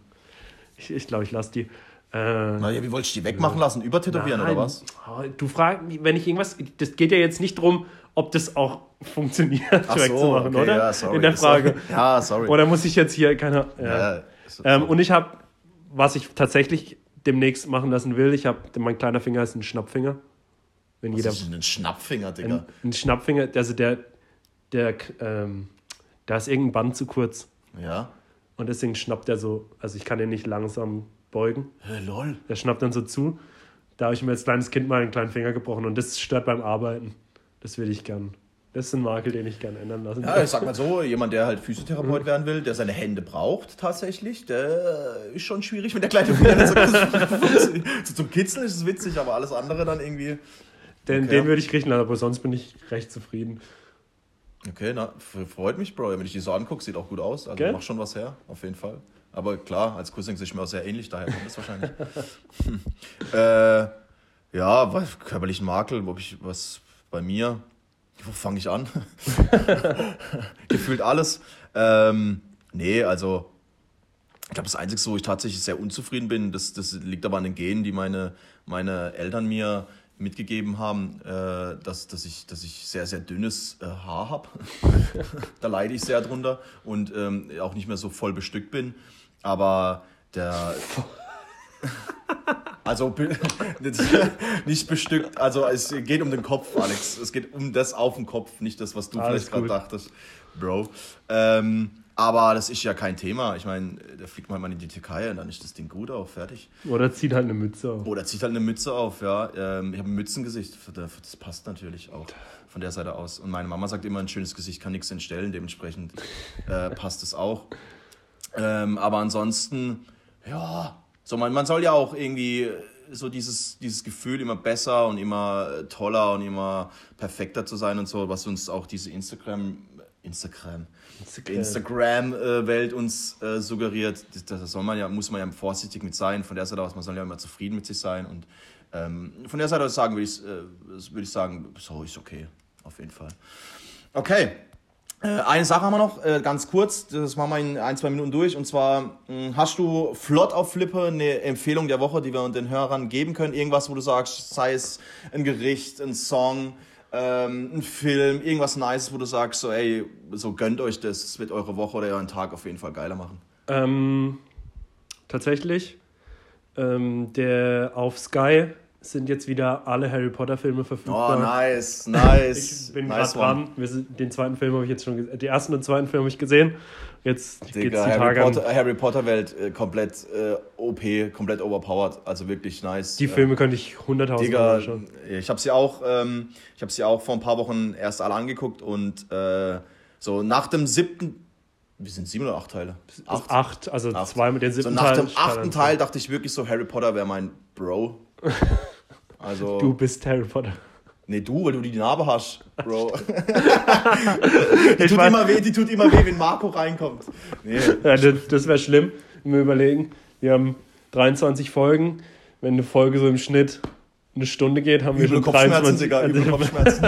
ich ich glaube, ich lasse die. Äh, Na ja, wie wolltest du die wegmachen lassen? Übertätowieren nein. oder was? Oh, Du fragst, wenn ich irgendwas. Das geht ja jetzt nicht darum, ob das auch funktioniert, Ach so, wegzumachen, okay, oder? ja, sorry. In der Frage. Sorry. Ja, sorry. Oder muss ich jetzt hier keine. Ja. ja, Ähm, und ich habe, was ich tatsächlich demnächst machen lassen will, ich habe, mein kleiner Finger ist ein Schnappfinger. Wenn was jeder. ist denn ein Schnappfinger, Digga? Ein, ein Schnappfinger, also der, der, ähm, da ist irgendein Band zu kurz. Ja. Und deswegen schnappt er so, also ich kann den nicht langsam beugen. Hä, lol. Der schnappt dann so zu. Da habe ich mir als kleines Kind mal einen kleinen Finger gebrochen und das stört beim Arbeiten. Das will ich gern. Das ist ein Makel, den ich gern ändern lassen Ja, ich sag mal so, jemand, der halt Physiotherapeut werden will, der seine Hände braucht tatsächlich, der ist schon schwierig, wenn der kleine Finger so so zum Kitzeln ist es witzig, aber alles andere dann irgendwie. Den, Okay. den würde ich kriechen lassen, aber sonst bin ich recht zufrieden. Okay, na, freut mich, Bro. Wenn ich die so angucke, sieht auch gut aus. Also Gell? macht schon was her, auf jeden Fall. Aber klar, als Cousin sind mir auch sehr ähnlich, daher kommt es wahrscheinlich. hm. äh, ja, was, körperlichen Makel, wo hab ich was bei mir. Wo fange ich an? Gefühlt alles. Ähm, nee, also ich glaube, das Einzige, wo ich tatsächlich sehr unzufrieden bin, das, das liegt aber an den Genen, die meine, meine Eltern mir mitgegeben haben, äh, dass, dass, ich, dass ich sehr, sehr dünnes äh, Haar habe. da leide ich sehr drunter und ähm, auch nicht mehr so voll bestückt bin. Aber der. Also nicht bestückt, also es geht um den Kopf, Alex. Es geht um das auf den Kopf, nicht das, was du Alles vielleicht gerade dachtest, Bro. Ähm, aber das ist ja kein Thema. Ich meine, da fliegt man mal in die Türkei und dann ist das Ding gut auf, fertig. Oder zieht halt eine Mütze auf. Oder zieht halt eine Mütze auf, ja. Ähm, ich habe ein Mützengesicht, das passt natürlich auch von der Seite aus. Und meine Mama sagt immer, ein schönes Gesicht kann nichts entstellen, dementsprechend äh, passt es auch. Ähm, aber ansonsten, ja, so man, man soll ja auch irgendwie so dieses, dieses Gefühl immer besser und immer äh, toller und immer perfekter zu sein und so, was uns auch diese Instagram, Instagram, Instagram-Welt uns äh, suggeriert. Das, soll man ja, muss man ja vorsichtig mit sein. Von der Seite aus, man soll ja immer zufrieden mit sich sein. Und ähm, von der Seite aus sagen würde ich, äh, würde ich sagen, so ist okay, auf jeden Fall. Okay. Äh, eine Sache haben wir noch, äh, ganz kurz, das machen wir in ein, zwei Minuten durch. Und zwar, mh, hast du flott auf Flippe eine Empfehlung der Woche, die wir den Hörern geben können? Irgendwas, wo du sagst, sei es ein Gericht, ein Song, ähm, ein Film, irgendwas Nices, wo du sagst, so, ey, so gönnt euch das, es wird eure Woche oder euren Tag auf jeden Fall geiler machen. Ähm, tatsächlich, ähm, der auf Sky sind jetzt wieder alle Harry Potter Filme Oh, verfügbar. nice, nice. Ich bin nice gerade dran. Wir sind, den zweiten Film habe ich jetzt schon gesehen. Den ersten und zweiten Film habe ich gesehen. Jetzt geht's Digga, die Harry Tage an. Potter, Harry Potter Welt äh, komplett äh, OP, komplett overpowered, also wirklich nice. Die Äh, Filme könnte ich 100.000 Digga, Mal anschauen. ich habe sie auch, ähm, ich habe sie auch vor ein paar Wochen erst alle angeguckt und äh, so nach dem siebten, wie sind sieben oder acht Teile? Acht. Acht, also Acht. zwei mit den So siebten nach Teil dem achten Teil dachte ich wirklich so, Harry Potter wäre mein Bro. Also, Du bist Harry Potter. Nee, du, weil du die Narbe hast, Bro. die, tut immer weh, die tut immer weh, wenn Marco reinkommt. Nee. Ja, das das wäre schlimm, wenn wir überlegen. Wir haben 23 Folgen. Wenn eine Folge so im Schnitt eine Stunde geht, haben wir Üble schon Kopfschmerzen, 23. Digga, üble Also, Kopfschmerzen.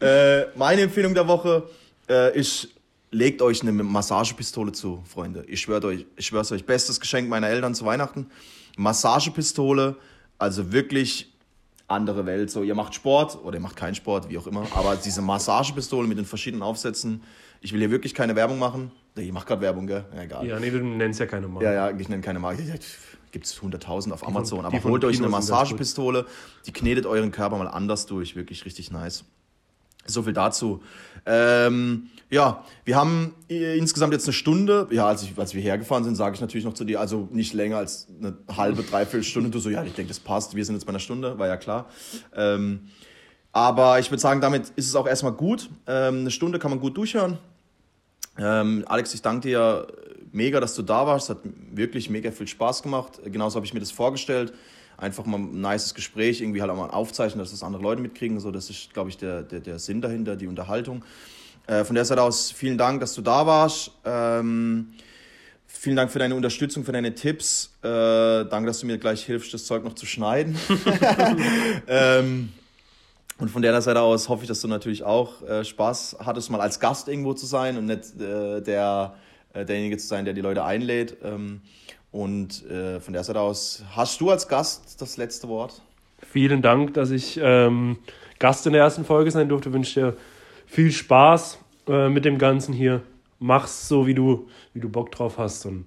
äh, meine Empfehlung der Woche äh, ist, legt euch eine Massagepistole zu, Freunde. Ich schwöre euch, ich schwör's euch, bestes Geschenk meiner Eltern zu Weihnachten. Massagepistole, also wirklich andere Welt. So, ihr macht Sport oder ihr macht keinen Sport, wie auch immer. Aber diese Massagepistole mit den verschiedenen Aufsätzen Ich will hier wirklich keine Werbung machen. Ich mache gerade Werbung, gell? Ja, egal. Ja, nee, du nennst ja keine Marke. Ja, ja, ich nenne keine Marke. Gibt es 100.000 auf Amazon. die Aber von holt euch eine Massagepistole, die knetet euren Körper mal anders durch. Wirklich richtig nice. So viel dazu. Ähm, ja, wir haben äh, insgesamt jetzt eine Stunde. Ja, als, ich, als wir hergefahren sind, sage ich natürlich noch zu dir, also nicht länger als eine halbe, dreiviertel Stunde. Du so, ja, ich denke, das passt. Wir sind jetzt bei einer Stunde, war ja klar. Ähm, aber ich würde sagen, damit ist es auch erstmal gut. Ähm, eine Stunde kann man gut durchhören. Ähm, Alex, ich danke dir mega, dass du da warst. Hat wirklich mega viel Spaß gemacht. Genauso habe ich mir das vorgestellt. Einfach mal ein nices Gespräch, irgendwie halt auch mal aufzeichnen, dass das andere Leute mitkriegen. So, das ist, glaube ich, der, der, der Sinn dahinter, die Unterhaltung. Äh, von der Seite aus vielen Dank, dass du da warst. Ähm, vielen Dank für deine Unterstützung, für deine Tipps. Äh, danke, dass du mir gleich hilfst, das Zeug noch zu schneiden. ähm, und von der Seite aus hoffe ich, dass du natürlich auch äh, Spaß hattest, mal als Gast irgendwo zu sein und nicht äh, der, äh, derjenige zu sein, der die Leute einlädt. Ähm, und äh, von der Seite aus hast du als Gast das letzte Wort. Vielen Dank, dass ich ähm, Gast in der ersten Folge sein durfte. Wünsche dir viel Spaß äh, mit dem Ganzen hier. Mach's so, wie du, wie du Bock drauf hast. Und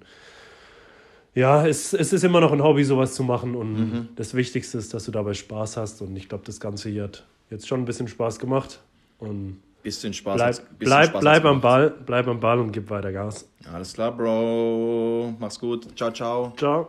ja, es, es ist immer noch ein Hobby, sowas zu machen. Und das Wichtigste ist, dass du dabei Spaß hast. Und ich glaube, das Ganze hier hat jetzt schon ein bisschen Spaß gemacht. Und Bisschen Spaß. bleib, bisschen bleib, Spaß bleib am. Ball, bleib am Ball und gib weiter Gas. Alles klar, Bro. Mach's gut. Ciao, ciao. Ciao.